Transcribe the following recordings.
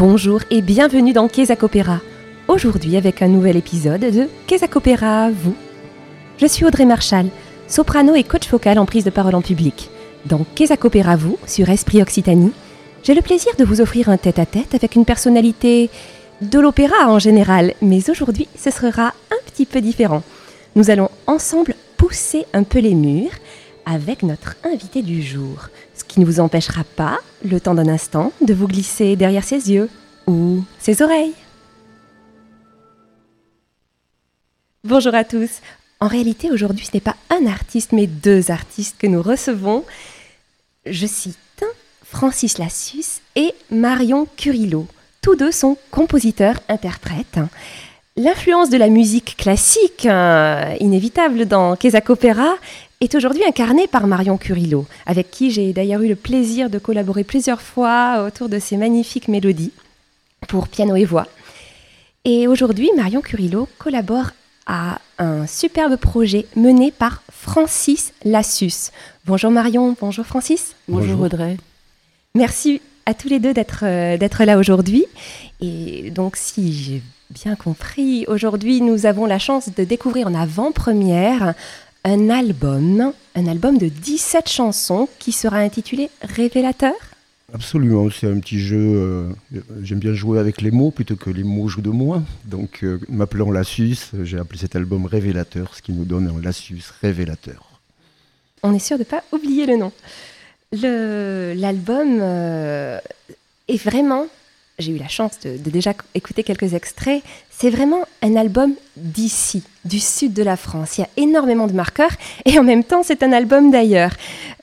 Bonjour et bienvenue dans Opéra. Aujourd'hui avec un nouvel épisode de Opéra, vous. Je suis Audrey Marchal, soprano et coach vocal en prise de parole en public. Dans Opéra, vous, sur Esprit Occitanie, j'ai le plaisir de vous offrir un tête-à-tête avec une personnalité de l'opéra en général, mais aujourd'hui ce sera un petit peu différent. Nous allons ensemble pousser un peu les murs avec notre invité du jour, qui ne vous empêchera pas, le temps d'un instant, de vous glisser derrière ses yeux ou ses oreilles. Bonjour à tous. En réalité, aujourd'hui, ce n'est pas un artiste, mais deux artistes que nous recevons. Je cite Francis Lassus et Marion Curillo. Tous deux sont compositeurs-interprètes. L'influence de la musique classique, euh, inévitable dans Kézak Opéra, est aujourd'hui incarnée par Marion Curillo, avec qui j'ai d'ailleurs eu le plaisir de collaborer plusieurs fois autour de ces magnifiques mélodies pour piano et voix. Et aujourd'hui, Marion Curillo collabore à un superbe projet mené par Francis Lassus. Bonjour Marion, bonjour Francis. Bonjour, Audrey. Merci à tous les deux d'être euh, d'être là aujourd'hui. Et donc, si j'ai bien compris, aujourd'hui, nous avons la chance de découvrir en avant-première un album, un album de 17 chansons qui sera intitulé Révélateur? Absolument, c'est un petit jeu. euh, J'aime bien jouer avec les mots plutôt que les mots jouent de moi. Donc, euh, m'appelant Lassus, j'ai appelé cet album Révélateur, ce qui nous donne un Lassus révélateur. On est sûr de ne pas oublier le nom. L'album euh, est vraiment, j'ai eu la chance de, de déjà écouter quelques extraits, c'est vraiment un album d'ici, du sud de la France. Il y a énormément de marqueurs et en même temps c'est un album d'ailleurs.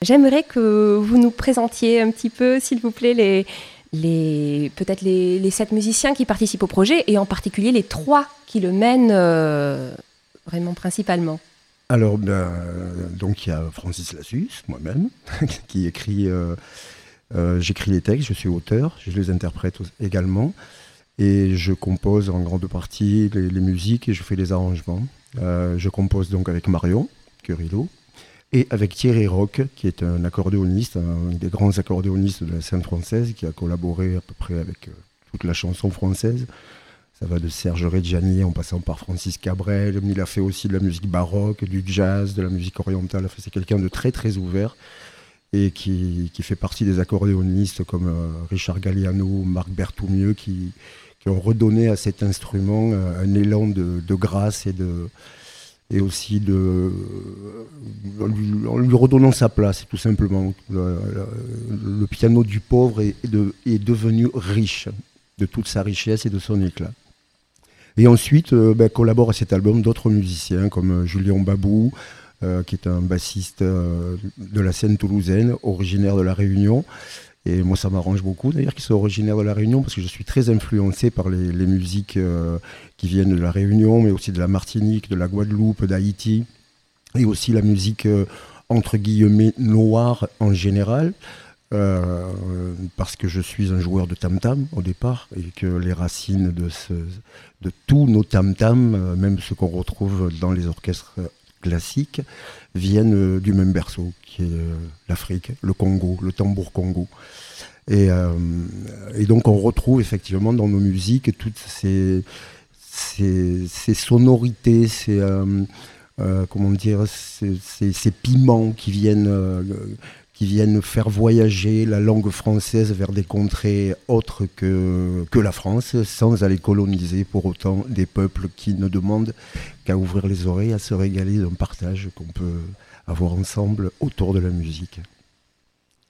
J'aimerais que vous nous présentiez un petit peu, s'il vous plaît, les, les, peut-être les, sept musiciens qui participent au projet et en particulier les trois qui le mènent euh, vraiment principalement. Alors, ben, donc, il y a Francis Lassus, moi-même, qui écrit. euh, euh, J'écris les textes, je suis auteur, je les interprète également. Et je compose en grande partie les, musiques et je fais les arrangements. Euh, je compose donc avec Marion Curillo et avec Thierry Roch, qui est un accordéoniste, un des grands accordéonistes de la scène française, qui a collaboré à peu près avec euh, toute la chanson française. Ça va de Serge Reggiani en passant par Francis Cabrel. Il a fait aussi de la musique baroque, du jazz, de la musique orientale. C'est quelqu'un de très très ouvert et qui, qui fait partie des accordéonistes comme euh, Richard Galliano, Marc Berthoumieux, qui ont redonné à cet instrument euh, un élan de, grâce et, de, aussi euh, en, lui, redonnant sa place, tout simplement. Le, le- piano du pauvre est, est de- est devenu riche de toute sa richesse et de son éclat. Et ensuite, euh, ben, collaborent à cet album d'autres musiciens comme euh, Julien Babou, euh, qui est un bassiste euh, de la scène toulousaine, originaire de La Réunion. Et moi, ça m'arrange beaucoup d'ailleurs qu'il soit originaire de La Réunion parce que je suis très influencé par les, musiques euh, qui viennent de La Réunion, mais aussi de la Martinique, de la Guadeloupe, d'Haïti, et aussi la musique euh, entre guillemets noire en général. euh, parce que je suis un joueur de tam-tam au départ et que les racines de, de tous nos tam-tam, même ceux qu'on retrouve dans les orchestres classiques, viennent euh, du même berceau, qui est euh, l'Afrique, le Congo, le tambour Congo. Et, euh, et donc on retrouve effectivement dans nos musiques toutes ces, ces, sonorités, ces, comment dire, ces, piments qui viennent, qui viennent faire voyager la langue française vers des contrées autres que, la France, sans aller coloniser pour autant des peuples qui ne demandent qu'à ouvrir les oreilles, à se régaler d'un partage qu'on peut avoir ensemble autour de la musique.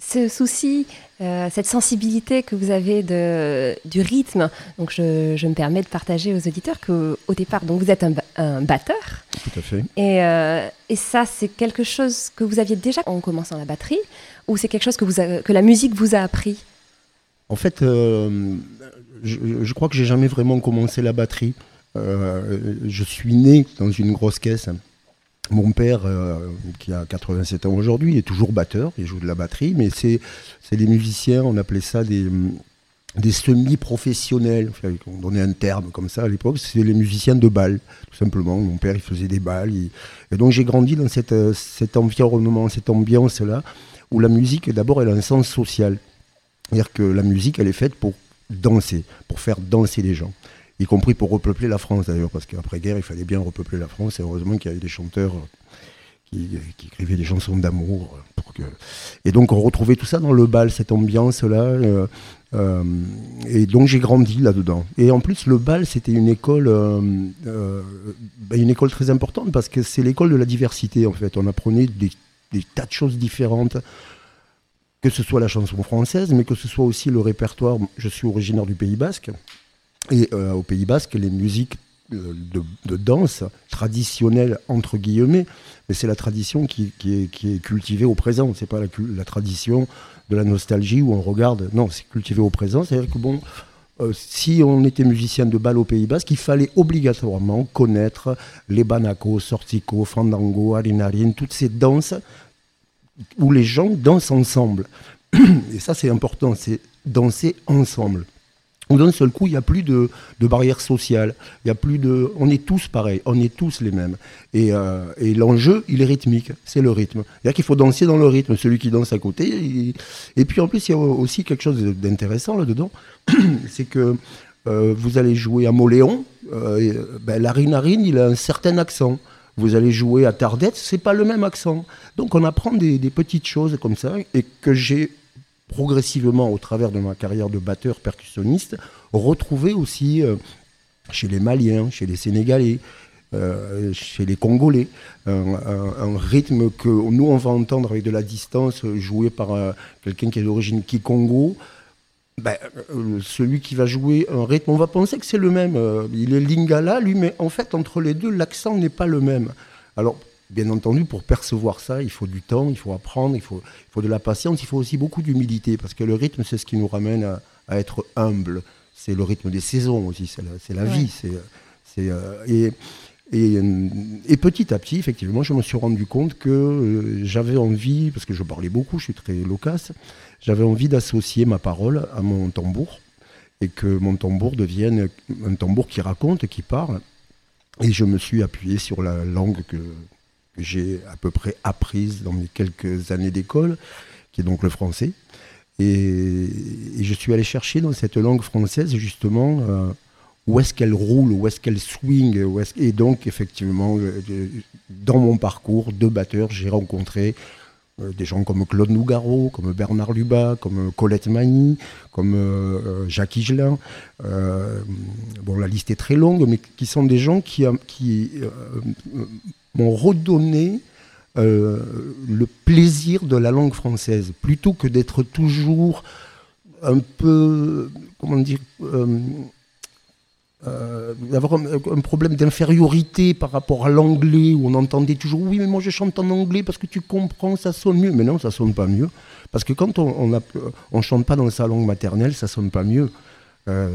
Ce souci, euh, cette sensibilité que vous avez de, du rythme. Donc, je, je me permets de partager aux auditeurs que, au départ, donc vous êtes un, ba- un batteur, Tout à fait. et, euh, et ça, c'est quelque chose que vous aviez déjà en commençant la batterie, ou c'est quelque chose que, vous a- que la musique vous a appris? En fait, euh, je, je crois que j'ai jamais vraiment commencé la batterie. Je suis né dans une grosse caisse. Mon père, euh, qui a 87 ans aujourd'hui, est toujours batteur, il joue de la batterie, mais c'est des musiciens, on appelait ça des, semi-professionnels, on donnait un terme comme ça à l'époque, c'est les musiciens de bal, tout simplement. Mon père, il faisait des balles. Et donc j'ai grandi dans cette, cet environnement, cette ambiance-là, où la musique, d'abord, elle a un sens social. C'est-à-dire que la musique, elle est faite pour danser, pour faire danser les gens. Y compris pour repeupler la France d'ailleurs, parce qu'après-guerre, il fallait bien repeupler la France, et heureusement qu'il y avait des chanteurs qui, écrivaient des chansons d'amour. Pour que... Et donc on retrouvait tout ça dans le bal, cette ambiance-là. Euh, euh, et donc j'ai grandi là-dedans. Et en plus, le bal, c'était une école, euh, ben, une école très importante parce que c'est l'école de la diversité en fait. On apprenait des, tas de choses différentes, que ce soit la chanson française, mais que ce soit aussi le répertoire. Je suis originaire du Pays Basque. Et au Pays Basque, les musiques de, danse traditionnelle, entre guillemets, mais c'est la tradition qui, est, cultivée au présent. C'est pas la, tradition de la nostalgie où on regarde. Non, c'est cultivé au présent. C'est-à-dire que bon, euh, si on était musicien de bal au Pays Basque, il fallait obligatoirement connaître les banacos, sortico, fandango, harinarine, toutes ces danses où les gens dansent ensemble. Et ça, c'est important, c'est danser ensemble où d'un seul coup, il n'y a plus de, de barrières sociales. Il y a plus de, on est tous pareils, on est tous les mêmes. Et, euh, l'enjeu, il est rythmique, c'est le rythme. C'est-à-dire qu'il faut danser dans le rythme, celui qui danse à côté. Et puis en plus, il y a aussi quelque chose d'intéressant là-dedans, c'est que euh, vous allez jouer à Moléon, euh, ben, la rinarine, il a un certain accent. Vous allez jouer à Tardette, c'est pas le même accent. Donc on apprend des, des petites choses comme ça et que j'ai progressivement, au travers de ma carrière de batteur percussionniste, retrouver aussi euh, chez les Maliens, chez les Sénégalais, euh, chez les Congolais, un, rythme que nous on va entendre avec de la distance joué par euh, quelqu'un qui est d'origine Kikongo. Ben, celui qui va jouer un rythme, on va penser que c'est le même. il est lingala, lui, mais en fait, entre les deux, l'accent n'est pas le même. Alors, Bien entendu, pour percevoir ça, il faut du temps, il faut apprendre, il faut, il faut de la patience, il faut aussi beaucoup d'humilité, parce que le rythme, c'est ce qui nous ramène à, être humble. C'est le rythme des saisons aussi, c'est la, vie. C'est, euh, et, et, petit à petit, effectivement, je me suis rendu compte que euh, j'avais envie, parce que je parlais beaucoup, je suis très loquace, j'avais envie d'associer ma parole à mon tambour, et que mon tambour devienne un tambour qui raconte, qui parle. Et je me suis appuyé sur la langue que, j'ai à peu près apprise dans mes quelques années d'école, qui est donc le français. Et, je suis allé chercher dans cette langue française justement euh, où est-ce qu'elle roule, où est-ce qu'elle swing. Où est et donc effectivement, euh, dans mon parcours de batteur, j'ai rencontré euh, des gens comme Claude Nougaro, comme Bernard Lubat, comme Colette Magny, comme Jacques Higelin. bon, la liste est très longue, mais qui sont des gens qui m'ont redonné euh, le plaisir de la langue française, plutôt que d'être toujours un peu, comment dire, euh, euh, d'avoir un, problème d'infériorité par rapport à l'anglais, où on entendait toujours oui, mais moi je chante en anglais parce que tu comprends, ça sonne mieux. Mais non, ça sonne pas mieux. Parce que quand on ne on, chante pas dans sa langue maternelle, ça sonne pas mieux.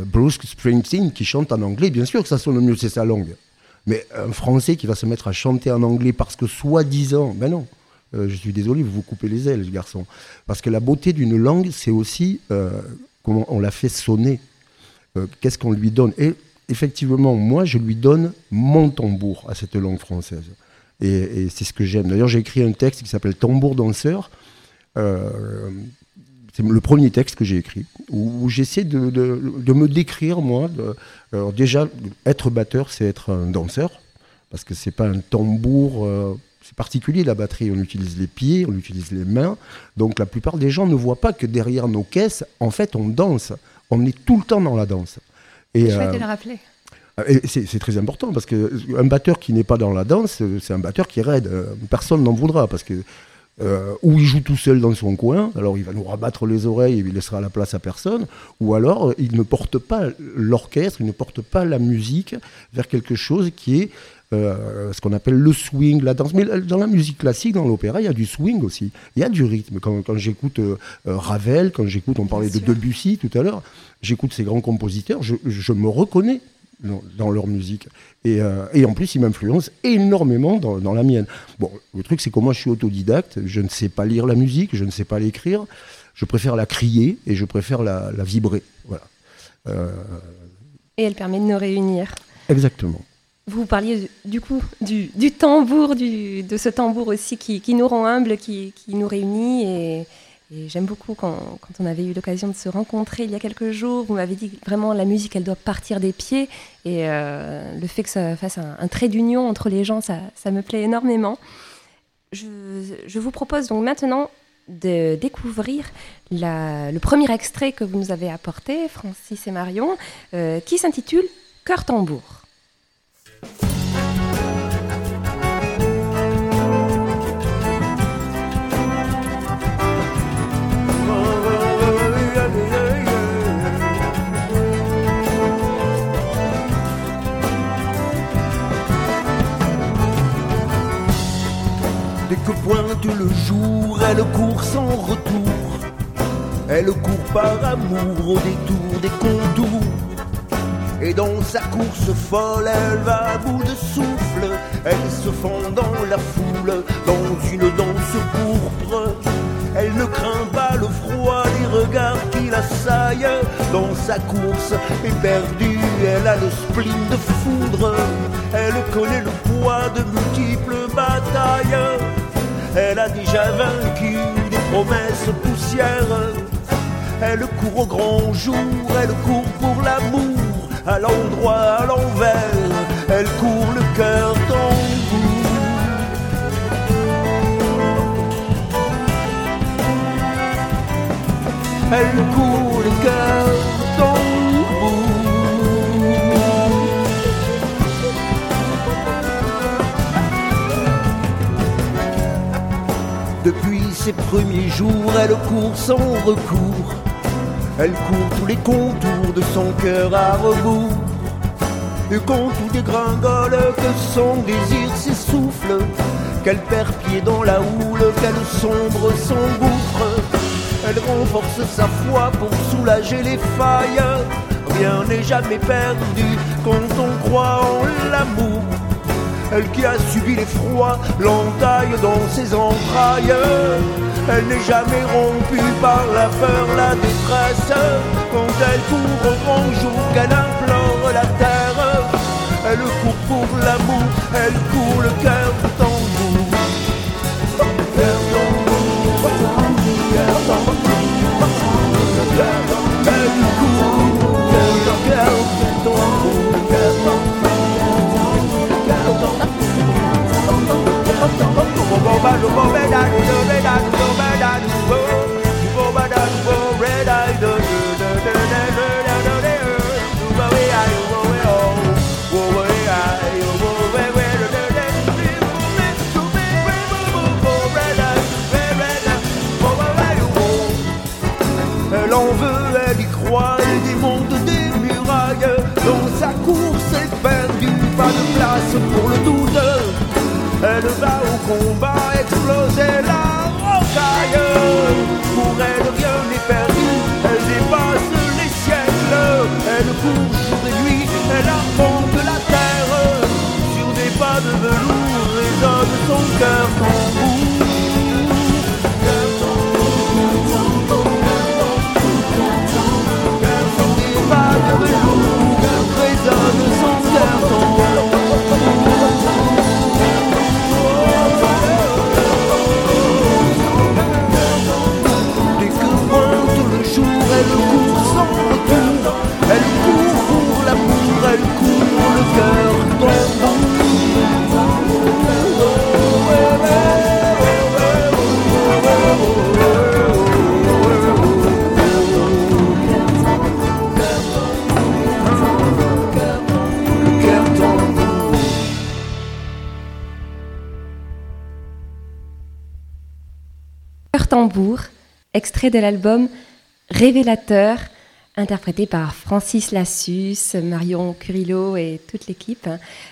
Bruce Springsteen qui chante en anglais, bien sûr que ça sonne mieux, c'est sa langue. Mais un Français qui va se mettre à chanter en anglais parce que soi-disant, ben non, euh, je suis désolé, vous vous coupez les ailes, garçon. Parce que la beauté d'une langue, c'est aussi euh, comment on la fait sonner. Euh, qu'est-ce qu'on lui donne? Et effectivement, moi, je lui donne mon tambour à cette langue française. Et, c'est ce que j'aime. D'ailleurs, j'ai écrit un texte qui s'appelle Tambour danseur c'est le premier texte que j'ai écrit, où, j'essaie de, me décrire, moi. alors déjà, être batteur, c'est être un danseur, parce que c'est pas un tambour. Euh, c'est particulier la batterie, on utilise les pieds, on utilise les mains. Donc la plupart des gens ne voient pas que derrière nos caisses, en fait, on danse. On est tout le temps dans la danse. Et, Je vais te le rappeler. Euh, c'est très important parce qu'un batteur qui n'est pas dans la danse, c'est un batteur qui raide. Euh, personne n'en voudra parce que euh, ou il joue tout seul dans son coin, alors il va nous rabattre les oreilles et il laissera la place à personne, ou alors euh, il ne porte pas l'orchestre, il ne porte pas la musique vers quelque chose qui est euh, ce qu'on appelle le swing, la danse. Mais dans la musique classique, dans l'opéra, il y a du swing aussi, il y a du rythme. Quand, j'écoute Ravel, quand j'écoute, on parlait de Debussy tout à l'heure, j'écoute ces grands compositeurs, je me reconnais dans, leur musique. Euh, et, en plus, ils m'influencent énormément dans, la mienne. Bon, le truc, c'est que moi, je suis autodidacte, je ne sais pas lire la musique, je ne sais pas l'écrire, je préfère la crier et je préfère la, vibrer. Voilà. Euh, et elle permet de nous réunir. Exactement. Vous parliez du coup du, tambour, du, de ce tambour aussi qui, nous rend humbles, qui, nous réunit et, J'aime beaucoup quand, on avait eu l'occasion de se rencontrer il y a quelques jours, vous m'avez dit vraiment la musique, elle doit partir des pieds. Et euh, le fait que ça fasse un, trait d'union entre les gens, ça, me plaît énormément. Je, vous propose donc maintenant de découvrir le premier extrait que vous nous avez apporté, Francis et Marion, euh, qui s'intitule Cœur tambour. Que pointe le jour, elle court sans retour. Elle court par amour au détour des contours. Et dans sa course folle, elle va à bout de souffle. Elle se fond dans la foule, dans une danse pourpre. Elle ne craint pas le froid, les regards qui l'assaillent. Dans sa course éperdue, elle a le spleen de foudre. Elle connaît le poids de multiples batailles. Elle a déjà vaincu des promesses poussières. Elle court au grand jour, elle court pour l'amour, à l'endroit, à l'envers. Elle court le cœur tambour. Elle court le cœur Depuis ses premiers jours, elle court sans recours. Elle court tous les contours de son cœur à rebours. Et quand tout dégringole, que son désir s'essouffle, qu'elle perd pied dans la houle, qu'elle sombre son gouffre. Elle renforce sa foi pour soulager les failles. Rien n'est jamais perdu quand on croit en l'amour elle qui a subi les froids, l'entaille dans ses entrailles. Elle n'est jamais rompue par la peur, la détresse. Quand elle court au grand jour, qu'elle implore la terre, elle court pour l'amour, elle court le cœur tambour. En veut, elle y croit, elle démonte des murailles. Dans sa course, elle pas de place pour le doute. Elle va au combat exploser la rocaille. Pour elle, rien n'est perdu. Elle dépasse les siècles. Elle court jour et nuit. Elle arpente la terre. Sur des pas de velours résonne son cœur tambour. Extrait de l'album révélateur, interprété par Francis Lassus, Marion Curillo et toute l'équipe.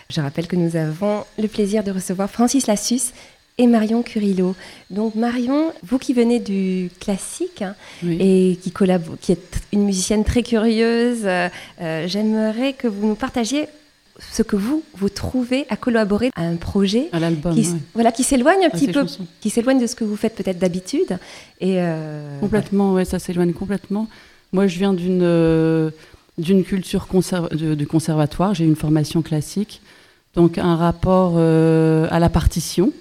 Je rappelle que nous avons le plaisir de recevoir Francis Lassus et Marion Curillo. Donc Marion, vous qui venez du classique hein, et qui, qui êtes une musicienne très curieuse, euh, j'aimerais que vous nous partagiez ce que vous vous trouvez à collaborer à un projet à qui, voilà qui s'éloigne un petit peu qui s'éloigne de ce que vous faites peut-être d'habitude et euh, complètement ouais ça s'éloigne complètement. Moi je viens d'une euh, d'une culture du conservatoire. J'ai une formation classique. Donc un rapport euh, à la partition.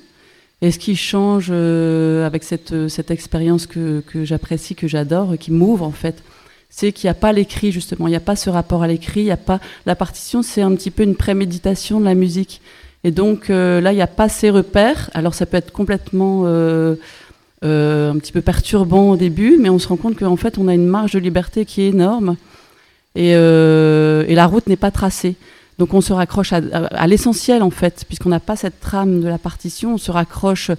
Et ce qui change avec cette, cette expérience que, que j'apprécie, que j'adore, qui m'ouvre en fait, c'est qu'il n'y a pas l'écrit justement, il n'y a pas ce rapport à l'écrit, il n'y a pas la partition, c'est un petit peu une préméditation de la musique. Et donc là, il n'y a pas ces repères. Alors ça peut être complètement un petit peu perturbant au début, mais on se rend compte qu'en fait, on a une marge de liberté qui est énorme et, et la route n'est pas tracée. Donc on se raccroche à, l'essentiel en fait, puisqu'on n'a pas cette trame de la partition, on se raccroche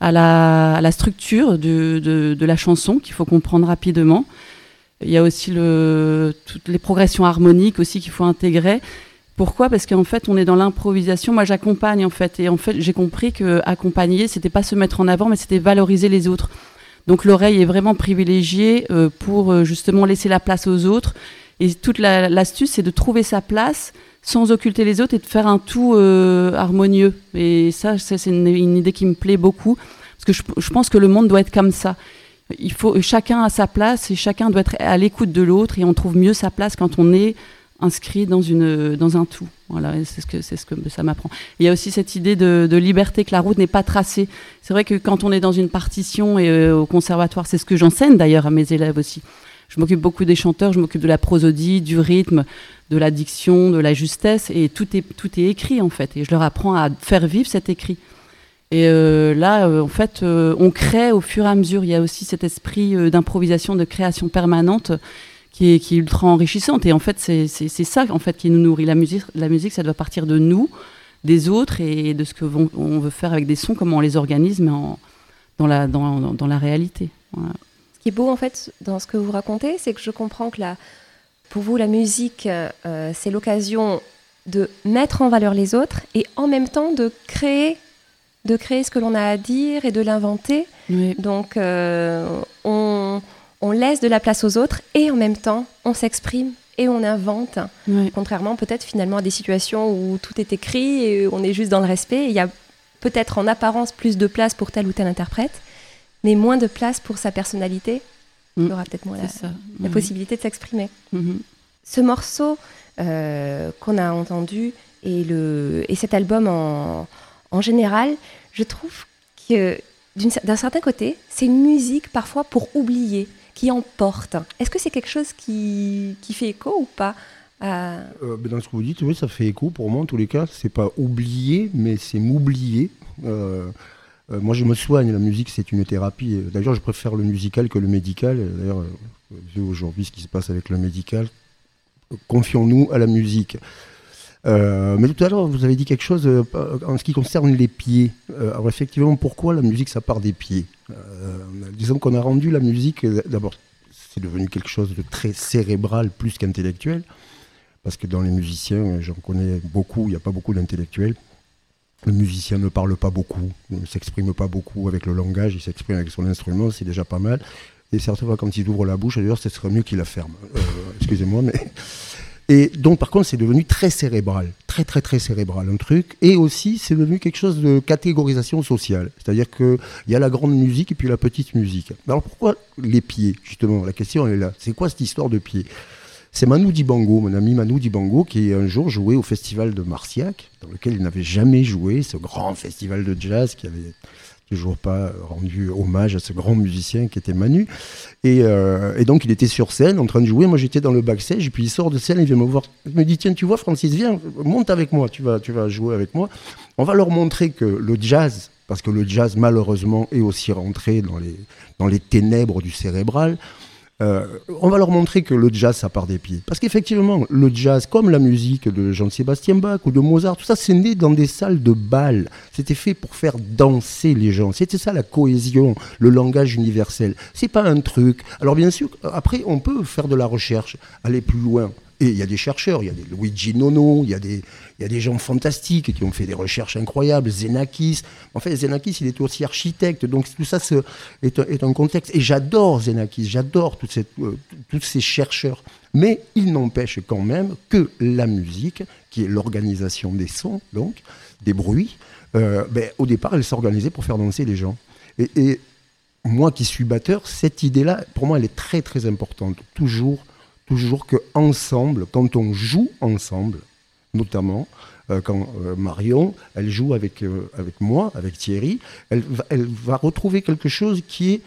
à la, structure de, la chanson qu'il faut comprendre rapidement. Il y a aussi toutes les progressions harmoniques aussi qu'il faut intégrer. Pourquoi? Parce qu'en fait, on est dans l'improvisation. Moi, j'accompagne en fait, et en fait, j'ai compris que accompagner, c'était pas se mettre en avant, mais c'était valoriser les autres. Donc l'oreille est vraiment privilégiée euh, pour euh, justement laisser la place aux autres. Et toute l'astuce, c'est de trouver sa place sans occulter les autres et de faire un tout euh, harmonieux. Et ça, c'est une, idée qui me plaît beaucoup, parce que je, pense que le monde doit être comme ça. Il faut chacun a sa place et chacun doit être à l'écoute de l'autre et on trouve mieux sa place quand on est inscrit dans une dans un tout. Voilà, c'est ce que c'est ce que ça m'apprend. Il y a aussi cette idée de, liberté que la route n'est pas tracée. C'est vrai que quand on est dans une partition et euh, au conservatoire, c'est ce que j'enseigne d'ailleurs à mes élèves aussi. Je m'occupe beaucoup des chanteurs, je m'occupe de la prosodie, du rythme, de la diction, de la justesse, et tout est, tout est écrit en fait. Et je leur apprends à faire vivre cet écrit. Et euh, là, euh, en fait, euh, on crée au fur et à mesure. Il y a aussi cet esprit d'improvisation, de création permanente qui est, ultra enrichissante. Et en fait, c'est ça en fait qui nous nourrit. La musique, la musique, ça doit partir de nous, des autres et de ce que on veut faire avec des sons, comment on les organise, mais dans, la, réalité. Ce qui est beau en fait dans ce que vous racontez, c'est que je comprends que pour vous, la musique, c'est l'occasion de mettre en valeur les autres et en même temps de créer, de créer ce que l'on a à dire et de l'inventer. Donc, euh, on, laisse de la place aux autres et en même temps, on s'exprime et on invente. Contrairement peut-être finalement à des situations où tout est écrit et on est juste dans le respect. Il y a peut-être en apparence plus de place pour tel ou tel interprète, mais moins de place pour sa personnalité il y aura peut-être moins la, possibilité de s'exprimer. Mhm. Ce morceau euh, qu'on a entendu et, le, et cet album en, en général, je trouve que d'un certain côté, c'est une musique parfois pour oublier, qui emporte. Est-ce que c'est quelque chose qui, fait écho ou pas euh, ben, Dans ce que vous dites, oui, ça fait écho pour moi en tous les cas. C'est pas oublier, mais c'est m'oublier. Euh, euh, moi, je me soigne. La musique, c'est une thérapie. D'ailleurs, je préfère le musical que le médical. D'ailleurs, vu aujourd'hui ce qui se passe avec le médical, confions-nous à la musique. Euh, mais tout à l'heure, vous avez dit quelque chose en ce qui concerne les pieds. alors effectivement, pourquoi la musique, ça part des pieds Disons qu'on a rendu la musique, d'abord, c'est devenu quelque chose de très cérébral plus qu'intellectuel, parce que dans les musiciens, j'en connais beaucoup, il n'y a pas beaucoup d'intellectuels. Le musicien ne parle pas beaucoup, ne s'exprime pas beaucoup avec le langage, il s'exprime avec son instrument, c'est déjà pas mal. Et certaines fois, quand il ouvre la bouche, d'ailleurs, ce serait mieux qu'il la ferme. Euh, excusez-moi, mais. Et donc, par contre, c'est devenu très cérébral, très, très, très cérébral, un truc. Et aussi, c'est devenu quelque chose de catégorisation sociale. C'est-à-dire qu'il y a la grande musique et puis la petite musique. Alors, pourquoi les pieds, justement? La question, est là. C'est quoi cette histoire de pieds? C'est Manu Dibango, mon ami Manu Dibango, qui un jour joué au festival de Marciac, dans lequel il n'avait jamais joué, ce grand festival de jazz qui avait toujours pas rendu hommage à ce grand musicien qui était Manu. Et, euh, donc il était sur scène en train de jouer. Moi j'étais dans le backstage et puis il sort de scène, il vient me voir, il me dit tiens tu vois Francis viens monte avec moi, tu vas tu vas jouer avec moi. On va leur montrer que le jazz, parce que le jazz malheureusement est aussi rentré dans les dans les ténèbres du cérébral. Euh, on va leur montrer que le jazz, ça part des pieds. Parce qu'effectivement, le jazz, comme la musique de Jean-Sébastien Bach ou de Mozart, tout ça, c'est né dans des salles de bal. C'était fait pour faire danser les gens. C'était ça la cohésion, le langage universel. C'est pas un truc. Alors bien sûr, après, on peut faire de la recherche, aller plus loin. Et il y a des chercheurs, il y a des Luigi Nono, il y, a des, gens fantastiques qui ont fait des recherches incroyables, Zenakis. En fait, Zenakis, il est aussi architecte, donc tout ça est, un, est, un, contexte. Et j'adore Zenakis, j'adore euh, tous ces chercheurs. Mais il n'empêche quand même que la musique, qui est l'organisation des sons, donc, des bruits, euh, ben, au départ, elle s'organisait pour faire danser les gens. Et, et moi qui suis batteur, cette idée-là, pour moi, elle est très très importante. Toujours toujours que ensemble, quand on joue ensemble, notamment, euh, quand euh, Marion, elle joue avec, euh, avec moi, avec Thierry, elle, va- elle va retrouver quelque chose qui est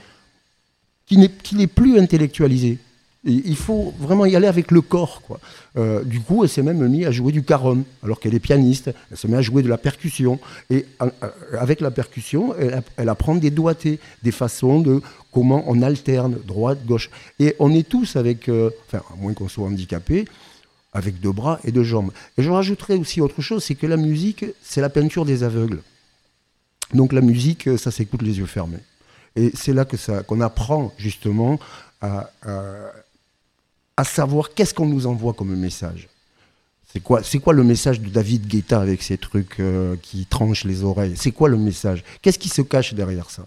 qui n'est plus intellectualisé. Il faut vraiment y aller avec le corps. Quoi. Euh, du coup, elle s'est même mise à jouer du carom, alors qu'elle est pianiste. Elle se met à jouer de la percussion. Et euh, avec la percussion, elle, app- elle apprend des doigtés, des façons de comment on alterne droite, gauche. Et on est tous avec, euh, enfin, à moins qu'on soit handicapé, avec deux bras et deux jambes. Et je rajouterais aussi autre chose, c'est que la musique, c'est la peinture des aveugles. Donc la musique, ça s'écoute les yeux fermés. Et c'est là que ça, qu'on apprend justement à, à savoir qu'est-ce qu'on nous envoie comme message. C'est quoi, c'est quoi le message de David Guetta avec ces trucs euh, qui tranchent les oreilles? C'est quoi le message? Qu'est-ce qui se cache derrière ça?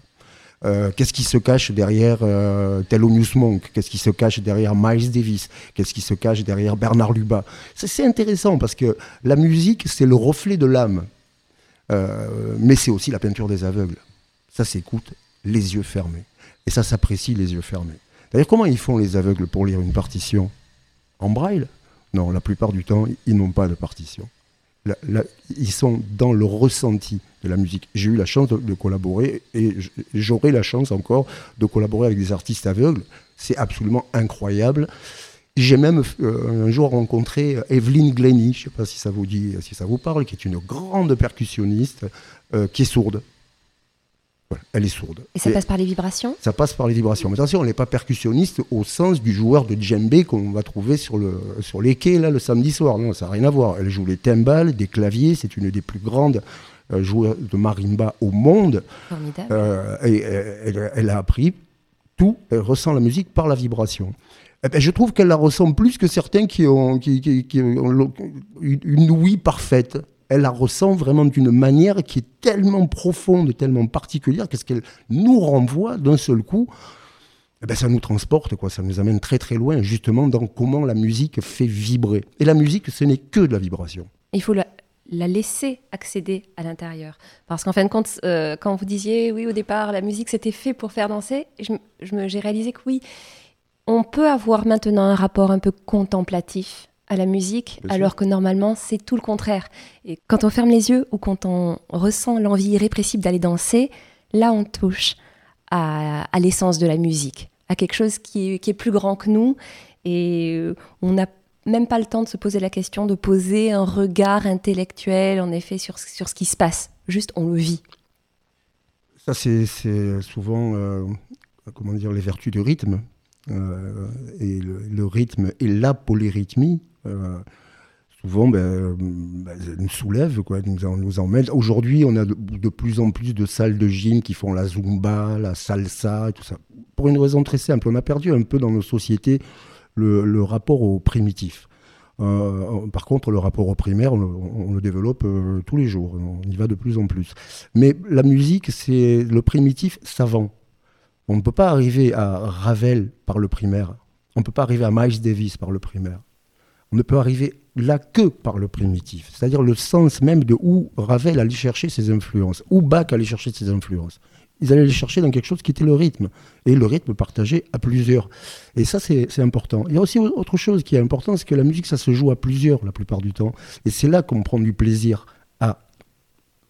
Euh, Qu'est-ce qui se cache derrière euh, Thelonious Monk? Qu'est-ce qui se cache derrière Miles Davis? Qu'est-ce qui se cache derrière Bernard c'est, c'est intéressant parce que la musique, c'est le reflet de l'âme. Euh, mais c'est aussi la peinture des aveugles. Ça s'écoute les yeux fermés. Et ça s'apprécie les yeux fermés. D'ailleurs, comment ils font les aveugles pour lire une partition? En braille? Non, la plupart du temps, ils n'ont pas de partition. Ils sont dans le ressenti de la musique. J'ai eu la chance de, collaborer et j'aurai la chance encore de collaborer avec des artistes aveugles. C'est absolument incroyable. J'ai même euh, un jour rencontré euh, Evelyne Glenny, je ne sais pas si ça vous dit, si ça vous parle, qui est une grande percussionniste euh, qui est sourde. Voilà, elle est sourde. Et ça passe par les vibrations? Ça passe par les vibrations. Mais attention, on n'est pas percussionniste au sens du joueur de djembé qu'on va trouver sur, le, sur les quais là, le samedi soir. Non, ça n'a rien à voir. Elle joue les timbales, des claviers. C'est une des plus grandes euh, joueurs de marimba au monde. Formidable. Euh, et, euh, elle, elle a appris tout. Elle ressent la musique par la vibration. Eh ben, je trouve qu'elle la ressent plus que certains qui ont, qui, qui- qui ont le- une, une ouïe parfaite. Elle la ressent vraiment d'une manière qui est tellement profonde, tellement particulière, qu'est-ce qu'elle nous renvoie d'un seul coup. Eh ben, ça nous transporte, quoi. ça nous amène très très loin, justement, dans comment la musique fait vibrer. Et la musique, ce n'est que de la vibration. Il faut la, la laisser accéder à l'intérieur. Parce qu'en fin de compte, euh, quand vous disiez, oui, au départ, la musique, c'était fait pour faire danser, je, m- je j'ai réalisé que oui, on peut avoir maintenant un rapport un peu contemplatif à la musique, Bien sûr. alors que normalement, c'est tout le contraire. Et quand on ferme les yeux ou quand on ressent l'envie irrépressible d'aller danser, là, on touche à, à l'essence de la musique, à quelque chose qui est, qui est plus grand que nous. Et euh, on n'a même pas le temps de se poser la question, de poser un regard intellectuel, en effet, sur, sur ce qui se passe. Juste, on le vit. Ça, c'est souvent, euh, comment dire, les vertus du rythme. Euh, et le, le rythme et la polyrythmie, souvent, ben, ben, nous soulèvent, quoi, nous, nous emmènent. Aujourd'hui, on a de, plus en plus de salles de gym qui font la zumba, la salsa, tout ça. Pour une raison très simple, on a perdu un peu dans nos sociétés le, rapport au primitif. Euh, par contre, le rapport au primaire, on le développe euh, tous les jours. On y va de plus en plus. Mais la musique, c'est le primitif savant. On ne peut pas arriver à Ravel par le primaire. On ne peut pas arriver à Miles Davis par le primaire. On ne peut arriver là que par le primitif. C'est-à-dire le sens même de où Ravel allait chercher ses influences, où Bach allait chercher ses influences. Ils allaient les chercher dans quelque chose qui était le rythme. Et le rythme partagé à plusieurs. Et ça, c'est important. Il y a aussi autre chose qui est important, c'est que la musique, ça se joue à plusieurs la plupart du temps. Et c'est là qu'on prend du plaisir à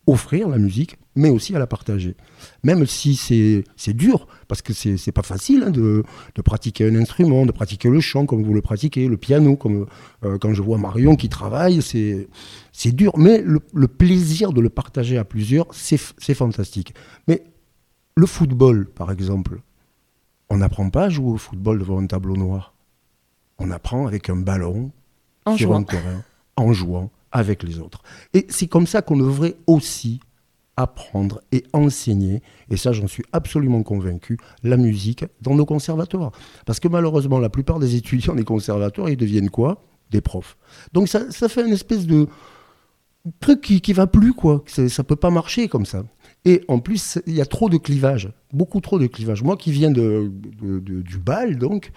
offrir la musique, mais aussi à la partager. Même si c'est dur, parce que c'est pas facile hein, de, de pratiquer un instrument, de pratiquer le chant comme vous le pratiquez, le piano, comme euh, quand je vois Marion qui travaille, c'est dur. Mais le, le plaisir de le partager à plusieurs, c'est fantastique. Mais le football, par exemple, on n'apprend pas à jouer au football devant un tableau noir. On apprend avec un ballon En sur jouant. un terrain, en jouant avec les autres. Et c'est comme ça qu'on devrait aussi apprendre et enseigner, et ça j'en suis absolument convaincu, la musique dans nos conservatoires. Parce que malheureusement, la plupart des étudiants des conservatoires, ils deviennent quoi? Des profs. Donc ça, fait une espèce de truc qui, qui va plus, quoi. Ça peut pas marcher comme ça. Et en plus, il y a trop de clivages, beaucoup trop de clivages. Moi qui viens de, du bal, donc,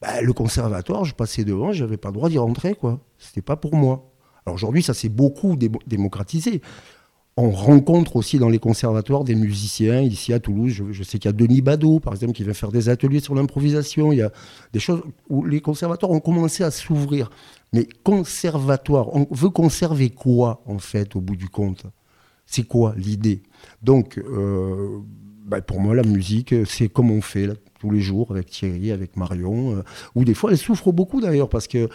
bah, le conservatoire, je passais devant, j'avais pas le droit d'y rentrer, quoi. C'était pas pour moi. Alors aujourd'hui, ça s'est beaucoup démo- démocratisé. On rencontre aussi dans les conservatoires des musiciens. Ici à Toulouse, je, sais qu'il y a Denis Badeau, par exemple, qui vient faire des ateliers sur l'improvisation. Il y a des choses où les conservatoires ont commencé à s'ouvrir. Mais conservatoire, on veut conserver quoi, en fait, au bout du compte? C'est quoi l'idée? Donc, euh, bah, pour moi, la musique, c'est comme on fait tous les jours avec Thierry, avec Marion, euh, ou des fois, elle souffre beaucoup d'ailleurs, parce qu'elle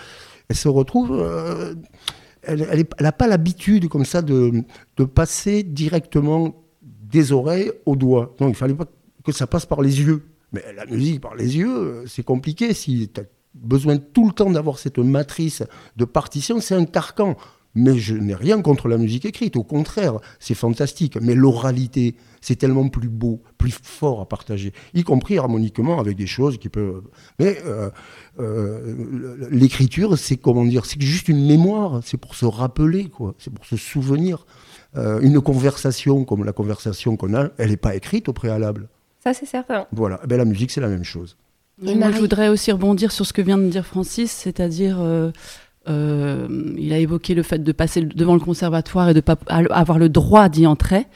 se retrouve... Euh, elle n'a pas l'habitude comme ça de, passer directement des oreilles aux doigts. Non, il fallait pas que ça passe par les yeux. Mais la musique par les yeux, c'est compliqué. Si tu as besoin tout le temps d'avoir cette matrice de partition, c'est un carcan. Mais je n'ai rien contre la musique écrite, au contraire, c'est fantastique. Mais l'oralité, c'est tellement plus beau, plus fort à partager, y compris harmoniquement avec des choses qui peuvent. Mais euh, euh, l'écriture, c'est comment dire, c'est juste une mémoire, c'est pour se rappeler, quoi, c'est pour se souvenir. Euh, une conversation comme la conversation qu'on a, elle n'est pas écrite au préalable. Ça, c'est certain. Voilà. Eh ben, la musique, c'est la même chose. moi, je voudrais aussi rebondir sur ce que vient de dire Francis, c'est-à-dire euh, il a évoqué le fait de passer devant le conservatoire et de pas avoir le droit d'y entrer.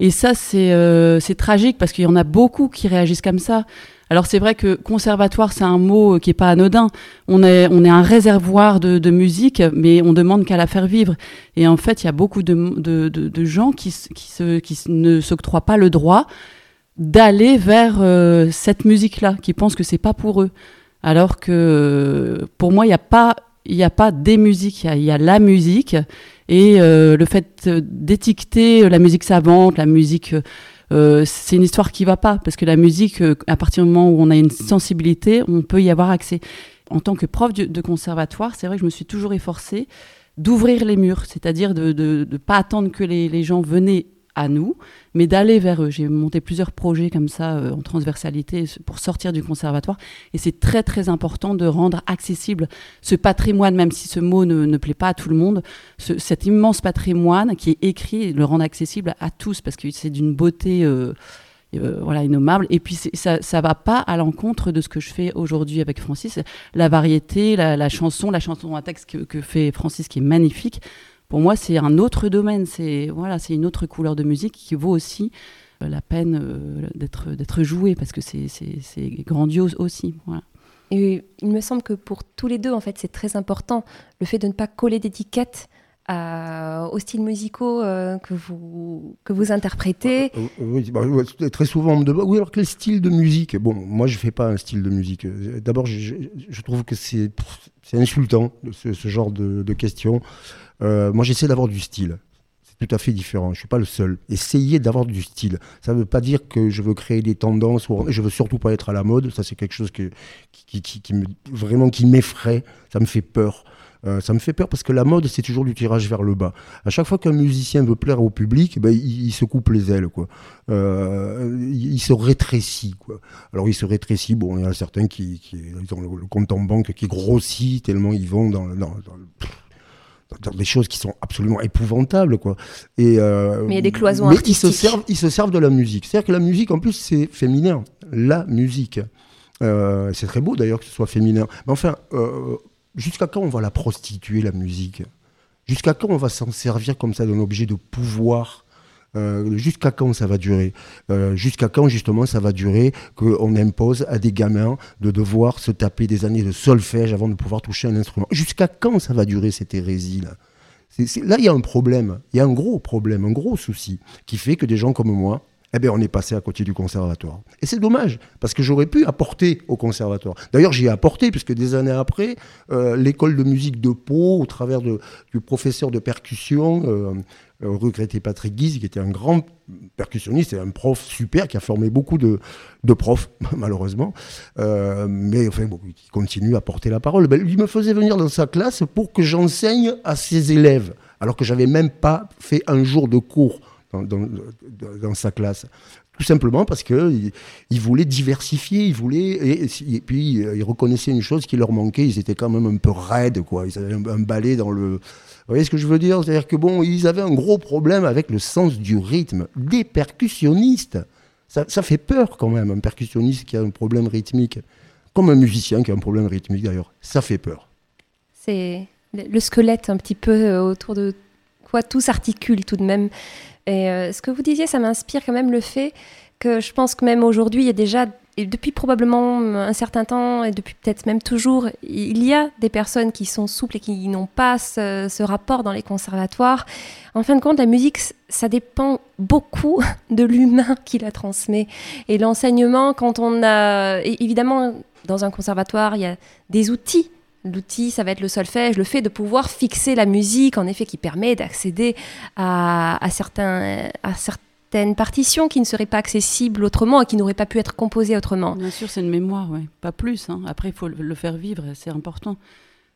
Et ça, euh, c'est tragique parce qu'il y en a beaucoup qui réagissent comme ça. Alors c'est vrai que conservatoire, c'est un mot qui est pas anodin. On est, on est un réservoir de, de musique, mais on demande qu'à la faire vivre. Et en fait, il y a beaucoup de, de, de gens qui, qui, se, qui ne s'octroient pas le droit d'aller vers euh, cette musique-là, qui pensent que c'est pas pour eux. Alors que pour moi, il n'y a pas il n'y a pas des musiques, il y, a la musique. Et euh, le fait d'étiqueter la musique savante, la musique, euh, c'est une histoire qui va pas. Parce que la musique, euh, à partir du moment où on a une sensibilité, on peut y avoir accès. En tant que prof de, conservatoire, c'est vrai que je me suis toujours efforcée d'ouvrir les murs, c'est-à-dire de ne pas attendre que les gens venaient nous, mais d'aller vers eux. J'ai monté plusieurs projets comme ça euh, en transversalité pour sortir du conservatoire. Et c'est très très important de rendre accessible ce patrimoine, même si ce mot ne, plaît pas à tout le monde, cet immense patrimoine qui est écrit, le rendre accessible à tous, parce que c'est d'une beauté... Euh, euh, voilà, innommable. Et puis ça ne va pas à l'encontre de ce que je fais aujourd'hui avec Francis. La variété, la, chanson, la chanson à texte que, fait Francis qui est magnifique pour moi, c'est un autre domaine, c'est voilà, c'est une autre couleur de musique qui vaut aussi euh, la peine euh, d'être jouée parce que c'est grandiose aussi. Et il me semble que pour tous les deux, en fait, c'est très important le fait de ne pas coller d'étiquette aux styles musicaux euh, que, vous, que vous interprétez Oui, bah, très souvent oui, alors quel style de musique? Bon, moi je ne fais pas un style de musique. D'abord, je, trouve que c'est insultant, ce, genre de, de questions. Euh, moi, j'essaie d'avoir du style. C'est tout à fait différent. Je suis pas le seul. Essayez d'avoir du style. Ça ne veut pas dire que je veux créer des tendances. Ou... Je veux surtout pas être à la mode. Ça, c'est quelque chose qui, qui, qui m'effraie. Ça me fait peur. Euh, ça me fait peur parce que la mode, c'est toujours du tirage vers le bas. À chaque fois qu'un musicien veut plaire au public, ben, il, se coupe les ailes. Quoi. Euh, il, se rétrécit. Quoi. Alors, il se rétrécit. Bon, il y en a certains qui, qui ont le, compte en banque qui grossit tellement ils vont dans, dans, dans dans des choses qui sont absolument épouvantables, quoi. Et, euh, mais il y a des cloisons mais Ils se, servent, ils se servent de la musique. C'est-à-dire que la musique, en plus, c'est féminin. La musique. Euh, c'est très beau, d'ailleurs, que ce soit féminin. Mais enfin, euh, jusqu'à quand on va la prostituer, la musique? Jusqu'à quand on va s'en servir comme ça d'un objet de pouvoir? Euh, jusqu'à quand ça va durer? Euh, Jusqu'à quand justement ça va durer qu'on impose à des gamins de devoir se taper des années de solfège avant de pouvoir toucher un instrument? Jusqu'à quand ça va durer cette hérésie là? Là, il y a un problème, il y a un gros problème, un gros souci qui fait que des gens comme moi, eh bien, on est passé à côté du conservatoire. Et c'est dommage, parce que j'aurais pu apporter au conservatoire. D'ailleurs, j'y ai apporté, puisque des années après, euh, l'école de musique de Pau, au travers du professeur de percussion, euh, euh, regretté Patrick Guise, qui était un grand percussionniste et un prof super, qui a formé beaucoup de, profs, malheureusement, mais qui continue à porter la parole. Ben, il me faisait venir dans sa classe pour que j'enseigne à ses élèves, alors que j'avais même pas fait un jour de cours dans, sa classe. Tout simplement parce qu'il il voulait diversifier, il voulait, et, puis euh, il reconnaissait une chose qui leur manquait, ils étaient quand même un peu raides, quoi. Ils avaient un, balai dans le. Vous voyez ce que je veux dire? C'est-à-dire que bon, ils avaient un gros problème avec le sens du rythme. Des percussionnistes, ça, ça fait peur quand même, un percussionniste qui a un problème rythmique, comme un musicien qui a un problème rythmique d'ailleurs, ça fait peur. C'est le squelette un petit peu euh, autour de quoi tout s'articule tout de même. Et euh, ce que vous disiez, ça m'inspire quand même le fait que je pense que même aujourd'hui, il y a déjà, et depuis probablement un certain temps, et depuis peut-être même toujours, il y a des personnes qui sont souples et qui n'ont pas ce, rapport dans les conservatoires. En fin de compte, la musique, ça dépend beaucoup de l'humain qui la transmet. Et l'enseignement, quand on a... évidemment, dans un conservatoire, il y a des outils L'outil, ça va être le solfège, le fait de pouvoir fixer la musique, en effet, qui permet d'accéder à, certaines partitions qui ne seraient pas accessibles autrement et qui n'auraient pas pu être composées autrement. Bien sûr, c'est une mémoire, pas plus. Hein. Après, il faut le faire vivre, c'est important.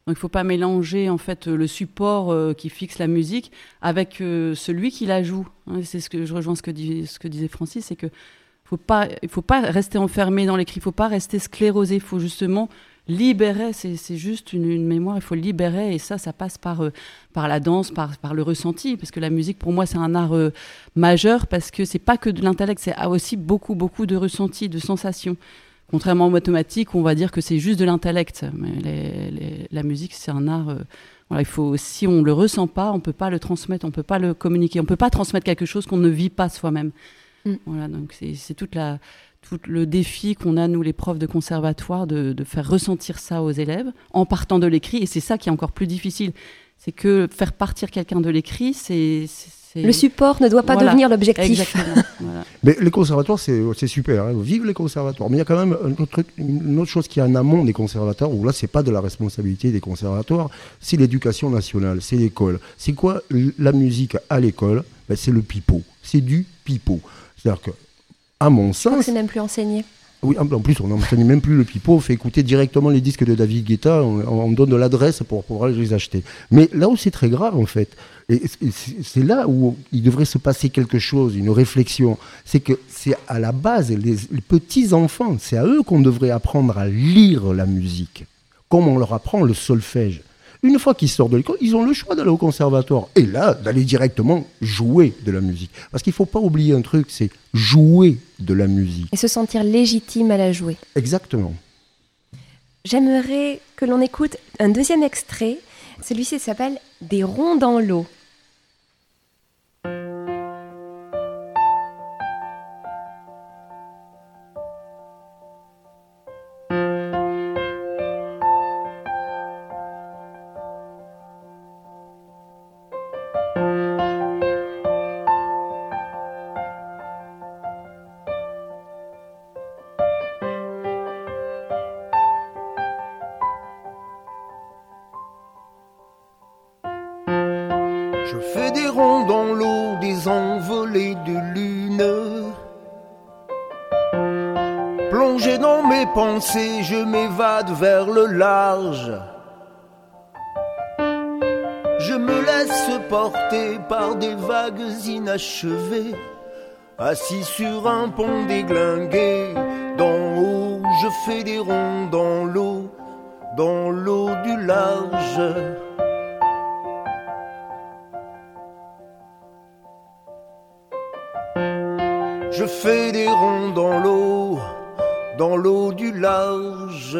Donc il ne faut pas mélanger en fait le support euh, qui fixe la musique avec euh, celui qui la joue. Hein. c'est ce que je rejoins ce que, ce que disait Francis, c'est que faut pas, il faut pas rester enfermé dans l'écrit, il faut pas rester sclérosé, il faut justement libérer, c'est juste une, mémoire, il faut libérer, et ça, ça passe par, euh, par la danse, par, par le ressenti, parce que la musique, pour moi, c'est un art euh, majeur, parce que c'est pas que de l'intellect, c'est aussi beaucoup, beaucoup de ressenti, de sensations. Contrairement aux mathématiques, on va dire que c'est juste de l'intellect, mais la musique, c'est un art... Euh, il faut, si on le ressent pas, on peut pas le transmettre, on peut pas le communiquer, on peut pas transmettre quelque chose qu'on ne vit pas soi-même. Mm. Voilà, donc c'est toute la tout le défi qu'on a, nous, les profs de conservatoire, de, faire ressentir ça aux élèves en partant de l'écrit. Et c'est ça qui est encore plus difficile. C'est que faire partir quelqu'un de l'écrit, c'est. Le support ne doit pas devenir l'objectif. Mais les conservatoires, c'est super. Hein. Vive les conservatoires. Mais il y a quand même un autre, une autre chose qui est en amont des conservatoires, où là, c'est pas de la responsabilité des conservatoires, c'est l'éducation nationale, c'est l'école. C'est quoi la musique à l'école? Ben, C'est le pipeau. C'est du pipeau. C'est-à-dire que à mon sens. C'est même plus enseigné. Oui, en plus, on n'enseigne même plus le pipeau, on fait écouter directement les disques de David Guetta, on, donne de l'adresse pour pouvoir les acheter. Mais là où c'est très grave, en fait, et c'est là où il devrait se passer quelque chose, une réflexion, c'est que c'est à la base, les, les petits-enfants, c'est à eux qu'on devrait apprendre à lire la musique, comme on leur apprend le solfège. Une fois qu'ils sortent de l'école, ils ont le choix d'aller au conservatoire. Et là, d'aller directement jouer de la musique. Parce qu'il ne faut pas oublier un truc, c'est jouer de la musique. Et se sentir légitime à la jouer. Exactement. J'aimerais que l'on écoute un deuxième extrait. Celui-ci s'appelle Des ronds dans l'eau. Vagues inachevées, assis sur un pont déglingué. D'en haut, je fais des ronds dans l'eau, dans l'eau du large. Je fais des ronds dans l'eau dans l'eau du large.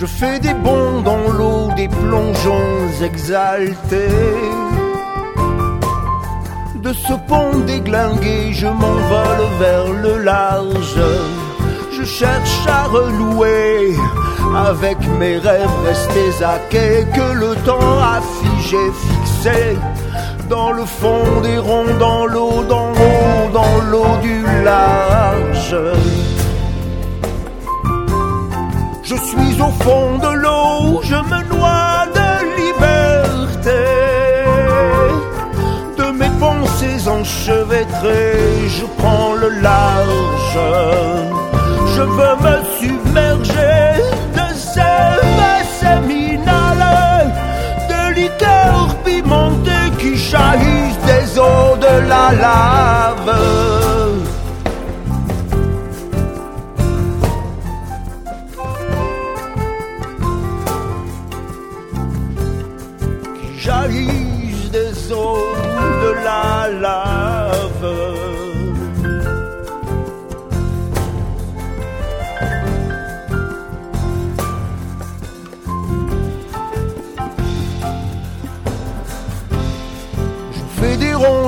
Je fais des bonds dans l'eau, des plongeons exaltés. De ce pont déglingué, je m'envole vers le large. Je cherche à relouer avec mes rêves restés à quai que le temps a figé, fixé dans le fond des ronds, dans l'eau, dans l'eau, dans l'eau du large. Je suis au fond de l'eau, je me noie de liberté. De mes pensées enchevêtrées, je prends le large. Je veux me submerger de liqueur pimentée qui jaillissent des eaux de la lave.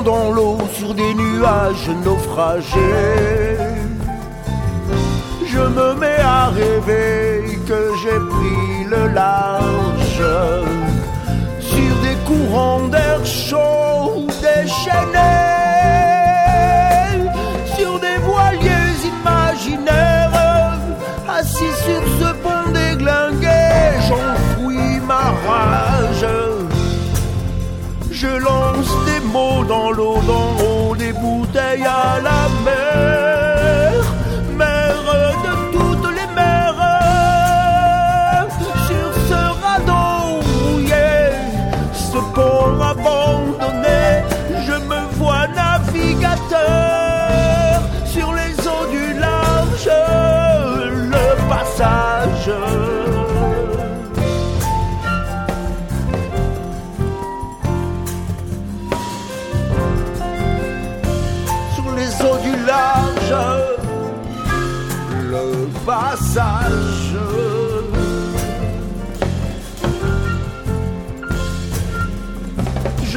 Dans l'eau sur des nuages naufragés. Je me mets à rêver que Je lance des mots dans l'eau, dans haut des bouteilles à la mer, Je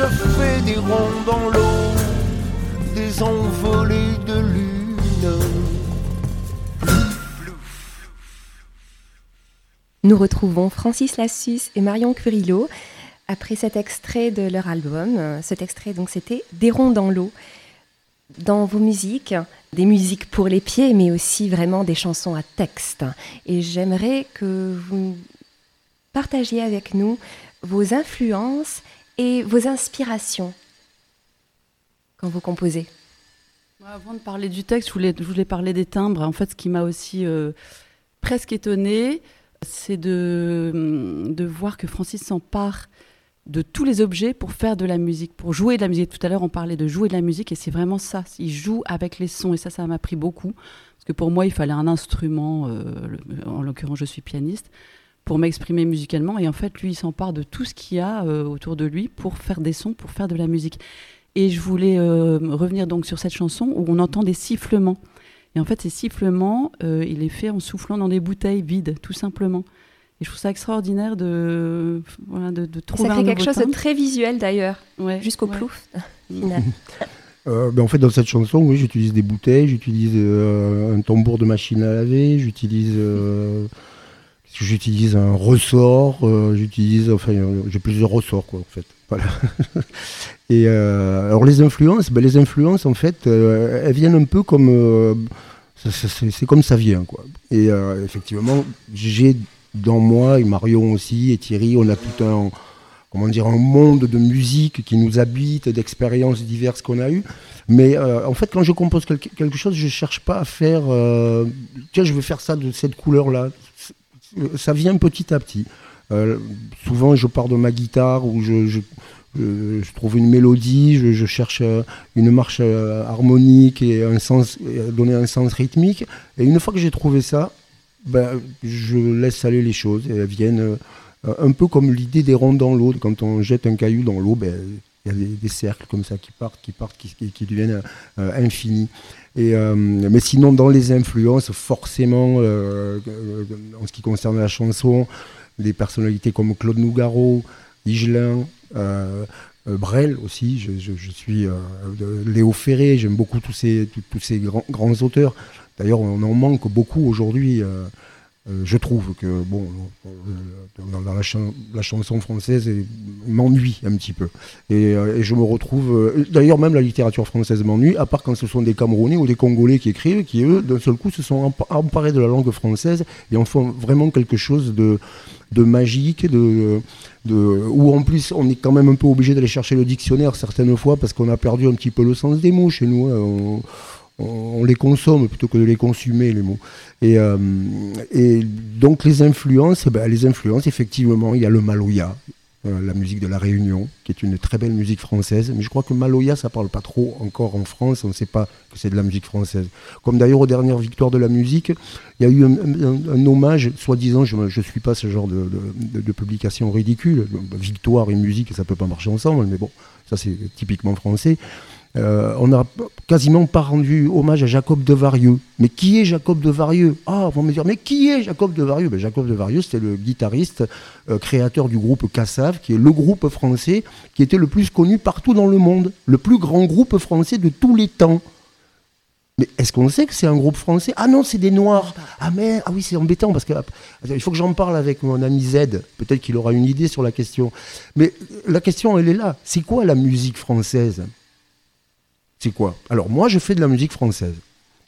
fais des ronds dans l'eau, des envolées de lune. Nous retrouvons Francis Lassus et Marion Curillo après cet extrait de leur album. Cet extrait, donc, c'était Des ronds dans l'eau. Dans vos musiques, des musiques pour les pieds, mais aussi vraiment des chansons à texte. Et j'aimerais que vous partagiez avec nous vos influences et vos inspirations quand vous composez. Avant de parler du texte, je voulais, parler des timbres. En fait, ce qui m'a aussi euh, presque étonnée, c'est de, de voir que Francis s'empare de tous les objets pour faire de la musique, pour jouer de la musique. Tout à l'heure, on parlait de jouer de la musique et c'est vraiment ça. Il joue avec les sons et ça, ça m'a pris beaucoup. Parce que pour moi, il fallait un instrument, euh, en l'occurrence, je suis pianiste, pour m'exprimer musicalement. Et en fait, lui, il s'empare de tout ce qu'il y a euh, autour de lui pour faire des sons, pour faire de la musique. Et je voulais euh, revenir donc sur cette chanson où on entend des sifflements. Et en fait, ces sifflements, il est fait en soufflant dans des bouteilles vides, tout simplement. Et je trouve ça extraordinaire de, voilà, de, de trouver Ça fait quelque chose de très visuel d'ailleurs, ouais, jusqu'au ouais. plouf. Euh, ben en fait, dans cette chanson, oui, j'utilise des bouteilles, j'utilise euh, un tambour de machine à laver, j'utilise, euh, j'utilise un ressort, euh, j'utilise, enfin, j'ai plusieurs ressorts, quoi, en fait. Voilà. Et euh, alors les influences, ben, les influences, en fait, euh, elles viennent un peu comme, euh, c'est c'est comme ça vient, quoi. Et euh, effectivement, j'ai dans moi et Marion aussi et Thierry, on a tout un comment dire, un monde de musique qui nous habite, d'expériences diverses qu'on a eues. Mais euh, en fait, quand je compose quelque, chose, je cherche pas à faire, euh, tiens, je veux faire ça de cette couleur-là. C- Ça vient petit à petit. Euh, souvent, je pars de ma guitare ou je, trouve une mélodie, je, cherche euh, une marche euh, harmonique et un sens, et donner un sens rythmique. Et une fois que j'ai trouvé ça, ben, je laisse aller les choses elles viennent. euh, un peu comme l'idée des ronds dans l'eau. Quand on jette un caillou dans l'eau, ben, il y a des, cercles comme ça qui partent, qui partent, qui, deviennent euh, infinis. Euh, mais sinon, dans les influences, forcément, en ce qui concerne la chanson, des personnalités comme Claude Nougaro, Higelin, Brel aussi. Je, suis Léo Ferré. J'aime beaucoup tous ces, grands auteurs. D'ailleurs, on en manque beaucoup aujourd'hui. euh, euh, je trouve que bon, euh, la, chan- la chanson française m'ennuie un petit peu. Et, je me retrouve. D'ailleurs, même la littérature française m'ennuie, à part quand ce sont des Camerounais ou des Congolais qui écrivent, qui eux, d'un seul coup, se sont empa- emparés de la langue française et en font vraiment quelque chose de, magique, de, de, où en plus on est quand même un peu obligé d'aller chercher le dictionnaire certaines fois parce qu'on a perdu un petit peu le sens des mots chez nous. hein. On- les consomme plutôt que de les consumer les mots. Et, euh, donc les influences, eh ben, les influences effectivement, il y a le maloya, euh, la musique de la Réunion, qui est une très belle musique française. Mais je crois que maloya, ça parle pas trop encore en France. On ne sait pas que c'est de la musique française. Comme d'ailleurs aux dernières victoires de la musique, il y a eu un, hommage, soi-disant, je ne suis pas ce genre de- de publication ridicule. Victoire et musique, ça peut pas marcher ensemble, mais bon, ça c'est typiquement français. Euh, on n'a quasiment pas rendu hommage à Jacob de Varieux. Mais qui est Jacob de Varieux? Ah, vont me dire, mais qui est Jacob de Varieux? Ben, Jacob de Varieux, c'était le guitariste euh, créateur du groupe Cassav, qui est le groupe français qui était le plus connu partout dans le monde, le plus grand groupe français de tous les temps. Mais est-ce qu'on sait que c'est un groupe français? Ah non, c'est des Noirs. Ah mais ah oui, c'est embêtant parce que il faut que j'en parle avec mon ami Z. Peut-être qu'il aura une idée sur la question. Mais la question, elle est là. C'est quoi la musique française? C'est quoi? Alors moi, je fais de la musique française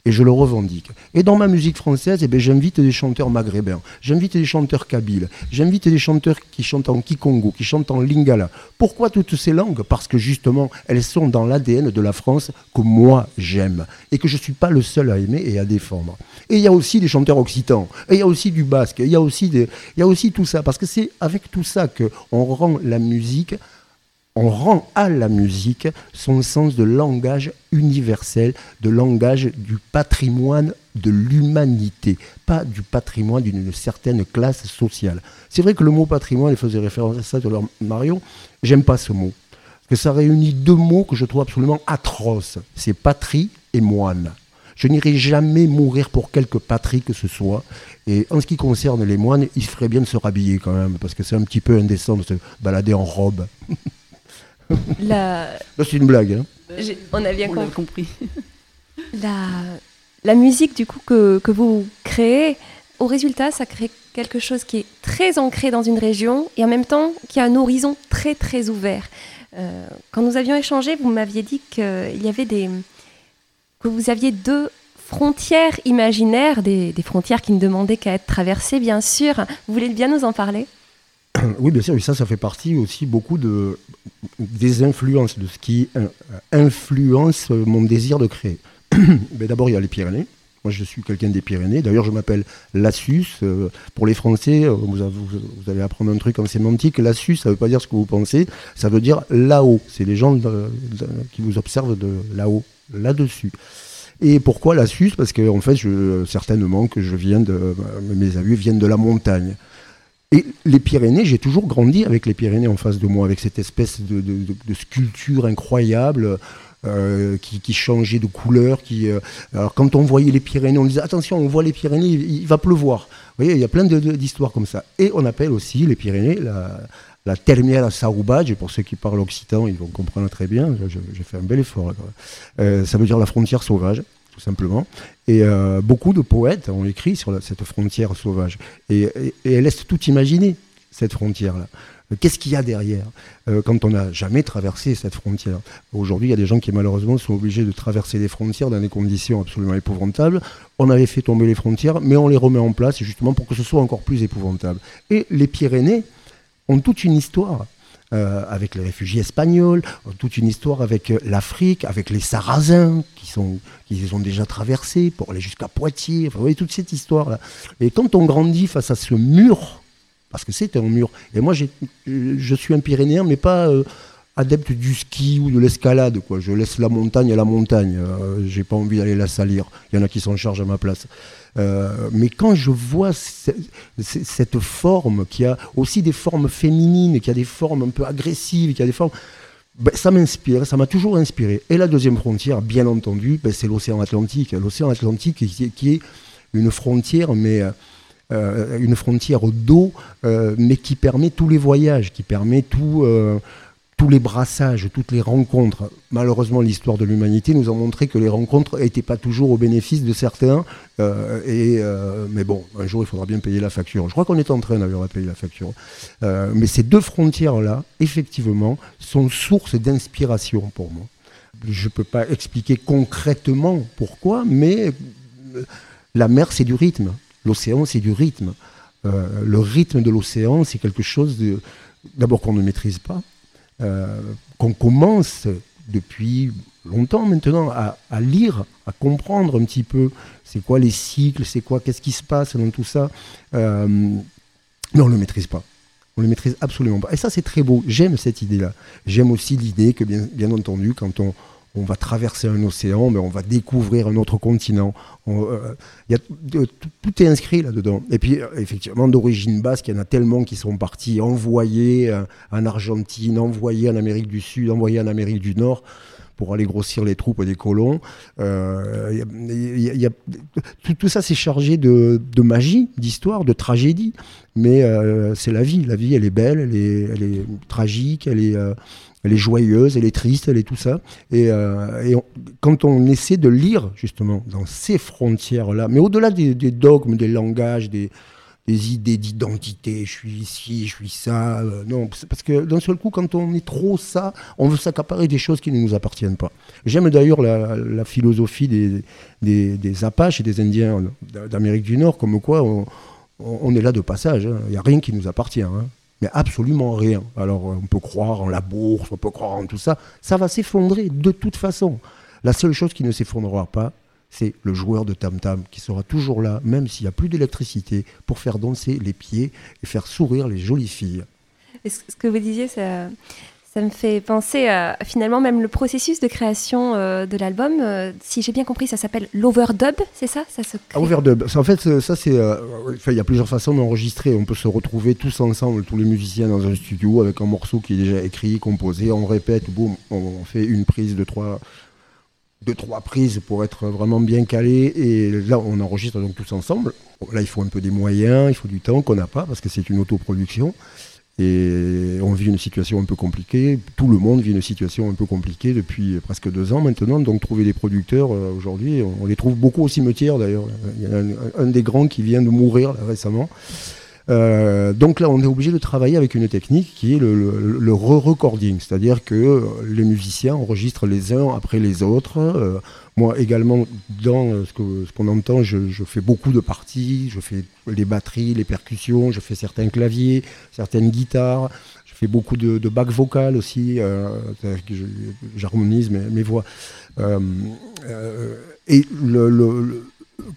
et je le revendique. Et dans ma musique française, eh ben, j'invite des chanteurs maghrébins, j'invite des chanteurs kabyles, j'invite des chanteurs qui chantent en kikongo, qui chantent en lingala. Pourquoi toutes ces langues? Parce que justement, elles sont dans l'ADN de la France que moi j'aime et que je ne suis pas le seul à aimer et à défendre. Et il y a aussi des chanteurs occitans, et il y a aussi du basque, il y il y a aussi tout ça, parce que c'est avec tout ça qu'on rend la musique on rend à la musique son sens de langage universel, de langage du patrimoine de l'humanité, pas du patrimoine d'une certaine classe sociale. C'est vrai que le mot patrimoine, il faisait référence à ça tout à j'aime pas ce mot. Que ça réunit deux mots que je trouve absolument atroces. C'est patrie et moine. Je n'irai jamais mourir pour quelque patrie que ce soit. Et en ce qui concerne les moines, il ferait bien de se rhabiller quand même, parce que c'est un petit peu indécent de se balader en robe. La... C'est une blague. Hein. On a bien compris. La... la, musique, du coup, que, que, vous créez, au résultat, ça crée quelque chose qui est très ancré dans une région et en même temps qui a un horizon très, très ouvert. Euh, quand nous avions échangé, vous m'aviez dit qu'il y avait des. que vous aviez deux frontières imaginaires, des, des frontières qui ne demandaient qu'à être traversées, bien sûr. Vous voulez bien nous en parler? oui, bien sûr, ça fait partie aussi beaucoup de, des influences, de ce qui euh, influence mon désir de créer. Mais d'abord, il y a les Pyrénées. Moi, je suis quelqu'un des Pyrénées. D'ailleurs, je m'appelle Lassus. Euh, pour les Français, euh, vous, allez apprendre un truc en sémantique. Lassus, ça ne veut pas dire ce que vous pensez. Ça veut dire là-haut. C'est les gens qui vous observent de là-haut, là-dessus. Et pourquoi Lassus? Parce que, en fait, je, certainement que je viens de. Mes amis viennent de la montagne. Et les Pyrénées, j'ai toujours grandi avec les Pyrénées en face de moi, avec cette espèce de, sculpture incroyable. Euh, qui, changeait de couleur. Qui, euh, alors quand on voyait les Pyrénées, on disait attention, on voit les Pyrénées, il, va pleuvoir. Vous voyez, il y a plein d'histoires comme ça. Et on appelle aussi les Pyrénées la, la Termière Saoubadj, et pour ceux qui parlent occitan, ils vont comprendre très bien, j'ai fait un bel effort. Euh, ça veut dire la frontière sauvage simplement. Et euh, beaucoup de poètes ont écrit sur cette frontière sauvage. Et, elle laisse tout imaginer, cette frontière-là. Qu'est-ce qu'il y a derrière? Euh, quand on n'a jamais traversé cette frontière Aujourd'hui, il y a des gens qui malheureusement sont obligés de traverser les frontières dans des conditions absolument épouvantables. On avait fait tomber les frontières, mais on les remet en place justement pour que ce soit encore plus épouvantable. Et les Pyrénées ont toute une histoire. Euh, avec les réfugiés espagnols, toute une histoire avec euh, l'Afrique, avec les Sarrasins qui sont qui les ont déjà traversés pour aller jusqu'à Poitiers. Vous voyez toute cette histoire là. Et quand on grandit face à ce mur, parce que c'est un mur. Et moi, je suis un Pyrénéen, mais pas euh, adepte du ski ou de l'escalade. Quoi. Je laisse la montagne à la montagne. J'ai pas envie d'aller la salir. Il y en a qui s'en chargent à ma place. Euh, mais quand je vois cette forme, qui a aussi des formes féminines, qui a des formes un peu agressives, qui a des formes... Ben, ça m'inspire, ça m'a toujours inspiré. Et la deuxième frontière, bien entendu, ben, c'est l'océan Atlantique. L'océan Atlantique qui, est une frontière, mais euh, une frontière d'eau, euh, mais qui permet tous les voyages, qui permet tout, tous les brassages, toutes les rencontres. Malheureusement, l'histoire de l'humanité nous a montré que les rencontres n'étaient pas toujours au bénéfice de certains. Euh, euh, mais bon, un jour, il faudra bien payer la facture. Je crois qu'on est en train d'ailleurs de payer la facture. Euh, mais ces deux frontières-là, effectivement, sont source d'inspiration pour moi. Je ne peux pas expliquer concrètement pourquoi, mais la mer, c'est du rythme. L'océan, c'est du rythme. le rythme de l'océan, c'est quelque chose d'abord qu'on ne maîtrise pas qu'on commence depuis longtemps maintenant à, lire, à comprendre un petit peu c'est quoi les cycles, c'est quoi, qu'est-ce qui se passe dans tout ça. Euh, mais on ne le maîtrise pas. On ne le maîtrise absolument pas. Et ça, c'est très beau. J'aime cette idée-là. J'aime aussi l'idée que, bien entendu, quand on, on va traverser un océan, mais on va découvrir un autre continent. Euh, y a, tout est inscrit là-dedans. Et puis, euh, effectivement, d'origine basque, il y en a tellement qui sont partis envoyés euh, en Argentine, envoyés en Amérique du Sud, envoyés en Amérique du Nord. pour aller grossir les troupes des colons. Tout, ça, c'est chargé de, magie, d'histoire, de tragédie. Mais c'est la vie. La vie, elle est belle, elle est, tragique, elle est, elle est joyeuse, elle est triste, elle est tout ça. Et, quand on essaie de lire, justement, dans ces frontières-là, mais au-delà des, dogmes, des langages, des, idées d'identité, je suis ici, je suis ça. Euh, non, parce que d'un seul coup, quand on est trop ça, on veut s'accaparer des choses qui ne nous appartiennent pas. J'aime d'ailleurs la, philosophie des, des, Apaches et des Indiens d'Amérique du Nord, comme quoi on, est là de passage. Hein. Il n'y a rien qui nous appartient. Hein. Mais absolument rien. Alors on peut croire en la bourse, on peut croire en tout ça. Ça va s'effondrer de toute façon. La seule chose qui ne s'effondrera pas, c'est le joueur de tam-tam qui sera toujours là, même s'il n'y a plus d'électricité, pour faire danser les pieds et faire sourire les jolies filles. ce que vous disiez, ça, ça me fait penser à finalement même le processus de création euh, de l'album. Euh, si j'ai bien compris, ça s'appelle l'overdub, c'est ça, ça se ah, Overdub. En fait, ça c'est, euh, il y a plusieurs façons d'enregistrer. On peut se retrouver tous ensemble, tous les musiciens dans un studio avec un morceau qui est déjà écrit, composé. On répète, boum, on fait une prise de trois deux, trois prises pour être vraiment bien calé. Et là, on enregistre donc tous ensemble. Là, il faut un peu des moyens, il faut du temps qu'on n'a pas parce que c'est une autoproduction. Et on vit une situation un peu compliquée. Tout le monde vit une situation un peu compliquée depuis presque deux ans maintenant. Donc trouver des producteurs euh, aujourd'hui, on, les trouve beaucoup au cimetière d'ailleurs. Il y a un, des grands qui vient de mourir récemment. Euh, donc là, on est obligé de travailler avec une technique qui est le, re-recording, c'est-à-dire que les musiciens enregistrent les uns après les autres. Euh, moi également, dans ce qu'on ce qu'on entend, je, fais beaucoup de parties, je fais les batteries, les percussions, je fais certains claviers, certaines guitares, je fais beaucoup de, de back vocal aussi, j'harmonise mes, mes, voix. et le,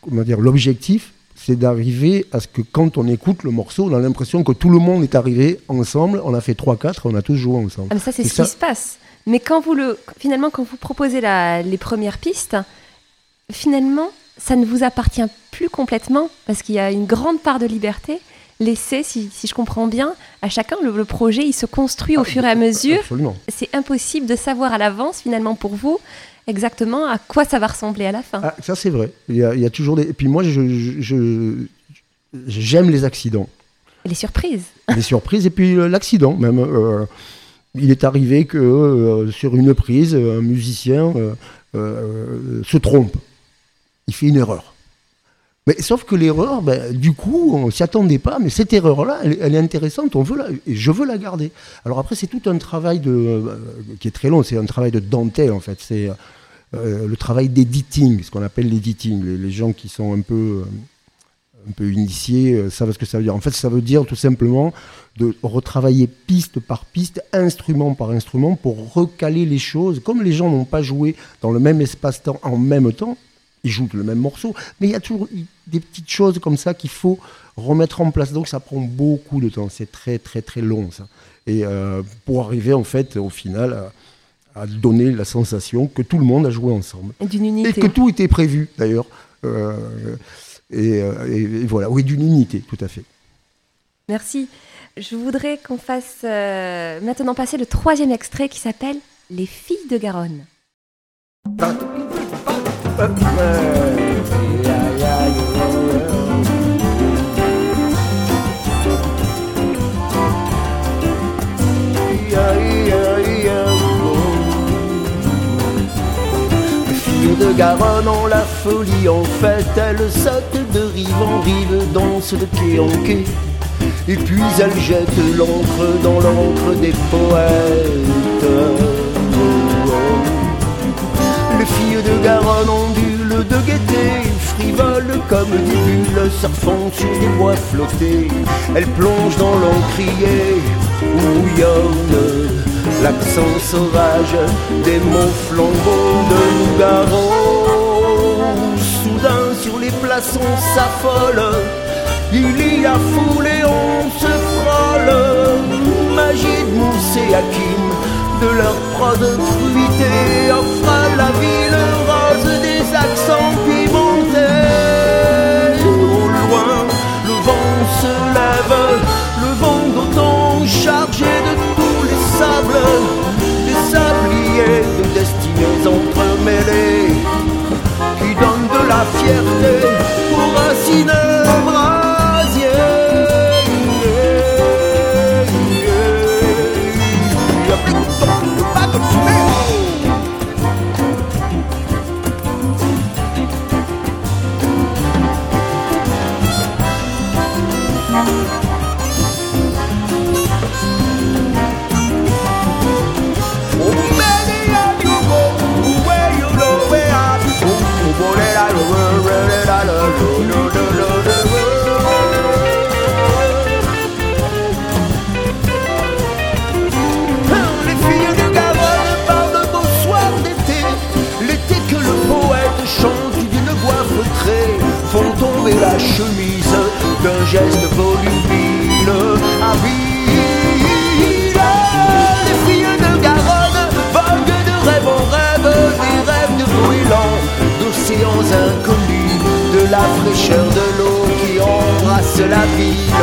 comment dire, l'objectif, c'est d'arriver à ce que quand on écoute le morceau, on a l'impression que tout le monde est arrivé ensemble, on a fait 3-4, on a tous joué ensemble. Ah, ça, c'est ce qui se passe. Mais quand vous le, finalement, quand vous proposez les premières pistes, finalement, ça ne vous appartient plus complètement parce qu'il y a une grande part de liberté laissée, si, je comprends bien, à chacun. Le, projet, il se construit au ah, fur et à mesure. C'est impossible de savoir à l'avance, finalement, pour vous, exactement à quoi ça va ressembler à la fin. Ah, ça, c'est vrai. Il y, a, toujours des. Et puis moi, je, j'aime les accidents. Les surprises. Les surprises et puis euh, l'accident même. Euh, il est arrivé que euh, sur une prise, un musicien se trompe. Il fait une erreur. Mais sauf que l'erreur, ben, du coup, on s'y attendait pas, mais cette erreur-là, elle, est intéressante, on veut la, je veux la garder. Alors après, c'est tout un travail de, euh, qui est très long, c'est un travail de dentelle en fait, c'est euh, le travail d'editing, ce qu'on appelle l'editing. Les, gens qui sont un peu, euh, un peu initiés savent ce que ça veut dire. En fait, ça veut dire tout simplement de retravailler piste par piste, instrument par instrument, pour recaler les choses. Comme les gens n'ont pas joué dans le même espace-temps en même temps, ils jouent le même morceau, mais il y a toujours des petites choses comme ça qu'il faut remettre en place. Donc ça prend beaucoup de temps, c'est très très très long ça. Et euh, pour arriver en fait au final à, donner la sensation que tout le monde a joué ensemble. Et d'une unité. Et que tout était prévu d'ailleurs. Euh, euh, et, voilà, oui, d'une unité, tout à fait. Merci. Je voudrais qu'on fasse maintenant passer le troisième extrait qui s'appelle Les filles de Garonne. de Garonne ont la folie en fait, elles sautent de rive en rive, dansent de quai en quai, et puis elles jettent l'encre dans l'encre des poètes les filles de Garonne ondulent de gaieté, frivoles comme des bulles, surfant sur des bois flottés. Elles plongent dans l'encrier où bouillonne l'accent sauvage des mots flambeaux de Garonne. On s'affole, il y a foule et on se frôle. Magie de Moussé Hakim de leur prod fruité offre à la ville rose des accents pimentés. Au loin, le vent se lève, fierté pour un la chemise d'un geste volubile, habile. Les filles de Garonne voguent de rêve en rêve, des rêves de brûlants, d'océans inconnus, de la fraîcheur de l'eau qui embrasse la ville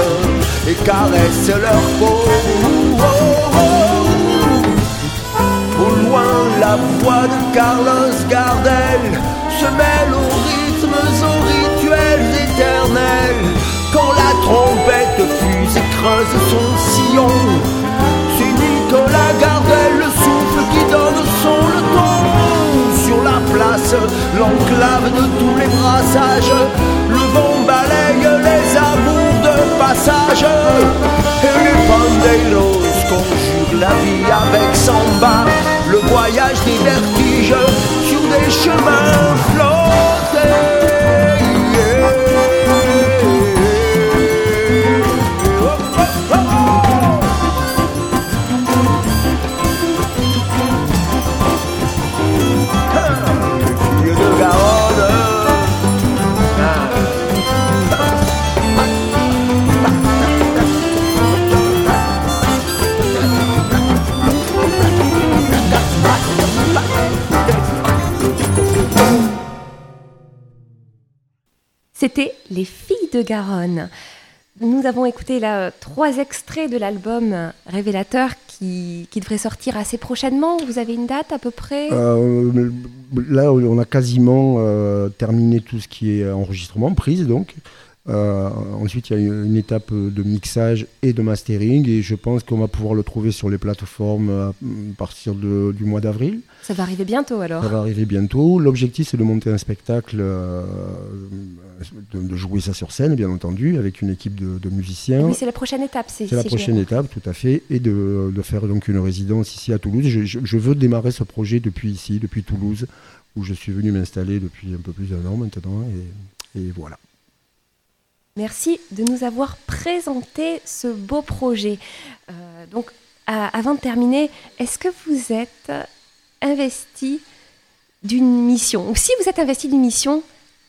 et caresse leur peau. Au loin, la voix de Carlos Gardel se mêle aux rythmes, aux Quand la trompette fuse et creuse son sillon, c'est Nicolas Gardel, le souffle qui donne son le ton. Sur la place, l'enclave de tous les brassages, le vent balaye les amours de passage. Et les pandeiros conjurent la vie avec samba, le voyage des vertiges sur des chemins flottés. C'était Les filles de Garonne. Nous avons écouté là trois extraits de l'album Révélateur qui, devrait sortir assez prochainement. Vous avez une date à peu près? Euh, là, on a quasiment euh, terminé tout ce qui est enregistrement, prise donc. Euh, ensuite, il y a une, étape de mixage et de mastering, et je pense qu'on va pouvoir le trouver sur les plateformes à partir de- du mois d'avril. Ça va arriver bientôt alors. Ça va arriver bientôt. L'objectif, c'est de monter un spectacle, euh, de, de jouer ça sur scène, bien entendu, avec une équipe de, de musiciens. Oui, c'est la prochaine étape. C'est C'est la prochaine étape, tout à fait, et de, de faire donc une résidence ici à Toulouse. Je, je- je veux démarrer ce projet depuis ici, depuis Toulouse, où je suis venu m'installer depuis un peu plus d'un an maintenant, et, et voilà. Merci de nous avoir présenté ce beau projet. Euh, donc, avant de terminer, est-ce que vous êtes investi d'une mission? Ou si vous êtes investi d'une mission,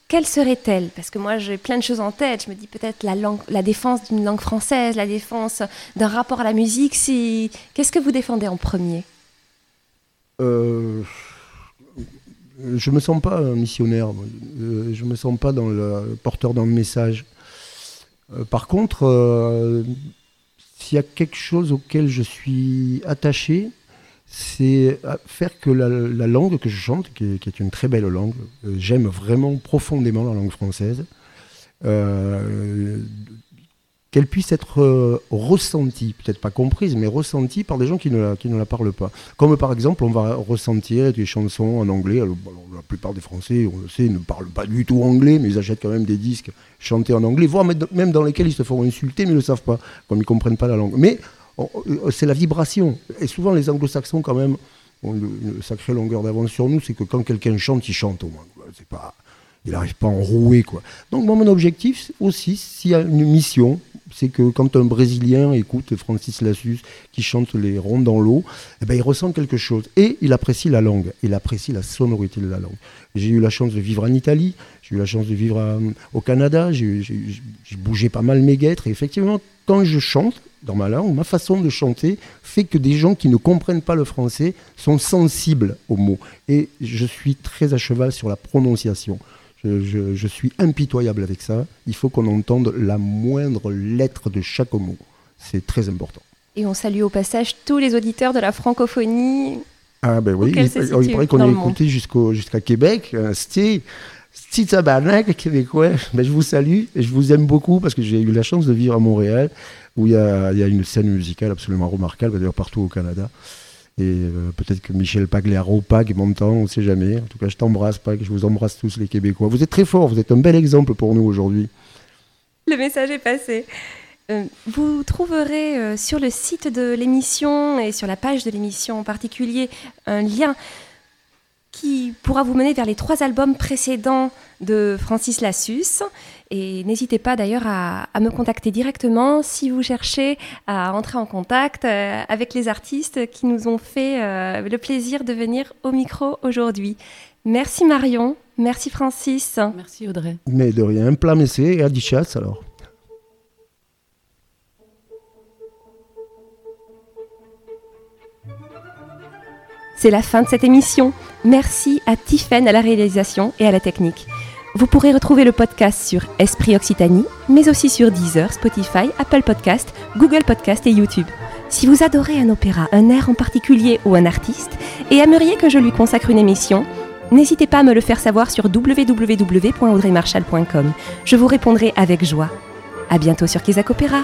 quelle serait-elle? Parce que moi, j'ai plein de choses en tête. Je me dis peut-être la, la défense d'une langue française, la défense d'un rapport à la musique. Si... Qu'est-ce que vous défendez en premier? Euh, je me sens pas missionnaire. Euh, je me sens pas le porteur d'un message. Euh, par contre, euh, s'il y a quelque chose auquel je suis attaché, c'est à faire que la, la langue que je chante, qui est, une très belle langue, euh, j'aime vraiment profondément la langue française, euh, qu'elle puisse être euh, ressentie, peut-être pas comprise, mais ressentie par des gens qui ne, la, parlent pas. Comme par exemple, on va ressentir des chansons en anglais. La plupart des Français, on le sait, ne parlent pas du tout anglais, mais ils achètent quand même des disques chantés en anglais, voire même dans lesquels ils se font insulter, mais ils ne le savent pas, comme ils ne comprennent pas la langue. Mais on- euh, c'est la vibration. Et souvent, les anglo-saxons, quand même, ont une, sacrée longueur d'avance sur nous, c'est que quand quelqu'un chante, il chante au moins. C'est pas, il n'arrive pas à enrouer. Quoi. Donc, moi, mon objectif aussi, s'il y a une mission, c'est que quand un Brésilien écoute Francis Lassus qui chante les rondes dans l'eau, eh ben, il ressent quelque chose. Et il apprécie la langue, il apprécie la sonorité de la langue. J'ai eu la chance de vivre en Italie, j'ai eu la chance de vivre à- au Canada, j'ai bougé pas mal mes guêtres. Et effectivement, quand je chante dans ma langue, ma façon de chanter fait que des gens qui ne comprennent pas le français sont sensibles aux mots. Et je suis très à cheval sur la prononciation. Je, je- je suis impitoyable avec ça. Il faut qu'on entende la moindre lettre de chaque mot. C'est très important. Et on salue au passage tous les auditeurs de la francophonie. Ah ben oui, il, se il situe paraît qu'on est écouté jusqu'à Québec, euh, Sté, petit tabarnak québécois, ben, je vous salue et je vous aime beaucoup parce que j'ai eu la chance de vivre à Montréal où il y a, une scène musicale absolument remarquable, d'ailleurs partout au Canada. Et euh, peut-être que Michel Pagliaro, Pag m'entend, on ne sait jamais. En tout cas, je t'embrasse, Pag, je vous embrasse tous les Québécois. Vous êtes très forts, vous êtes un bel exemple pour nous aujourd'hui. Le message est passé. Euh, vous trouverez euh, sur le site de l'émission et sur la page de l'émission en particulier un lien qui pourra vous mener vers les trois albums précédents de Francis Lassus. Et n'hésitez pas d'ailleurs à, me contacter directement si vous cherchez à entrer en contact euh, avec les artistes qui nous ont fait euh, le plaisir de venir au micro aujourd'hui. Merci Marion, merci Francis. Merci Audrey. Mais de rien, plein messé et à chasse alors. C'est la fin de cette émission. Merci à Tiffen à la réalisation et à la technique. Vous pourrez retrouver le podcast sur Esprit Occitanie, mais aussi sur Deezer, Spotify, Apple Podcast, Google Podcast et YouTube. Si vous adorez un opéra, un air en particulier ou un artiste, et aimeriez que je lui consacre une émission, n'hésitez pas à me le faire savoir sur www.audreymarshall.com. Je vous répondrai avec joie. À bientôt sur Kizak Opéra.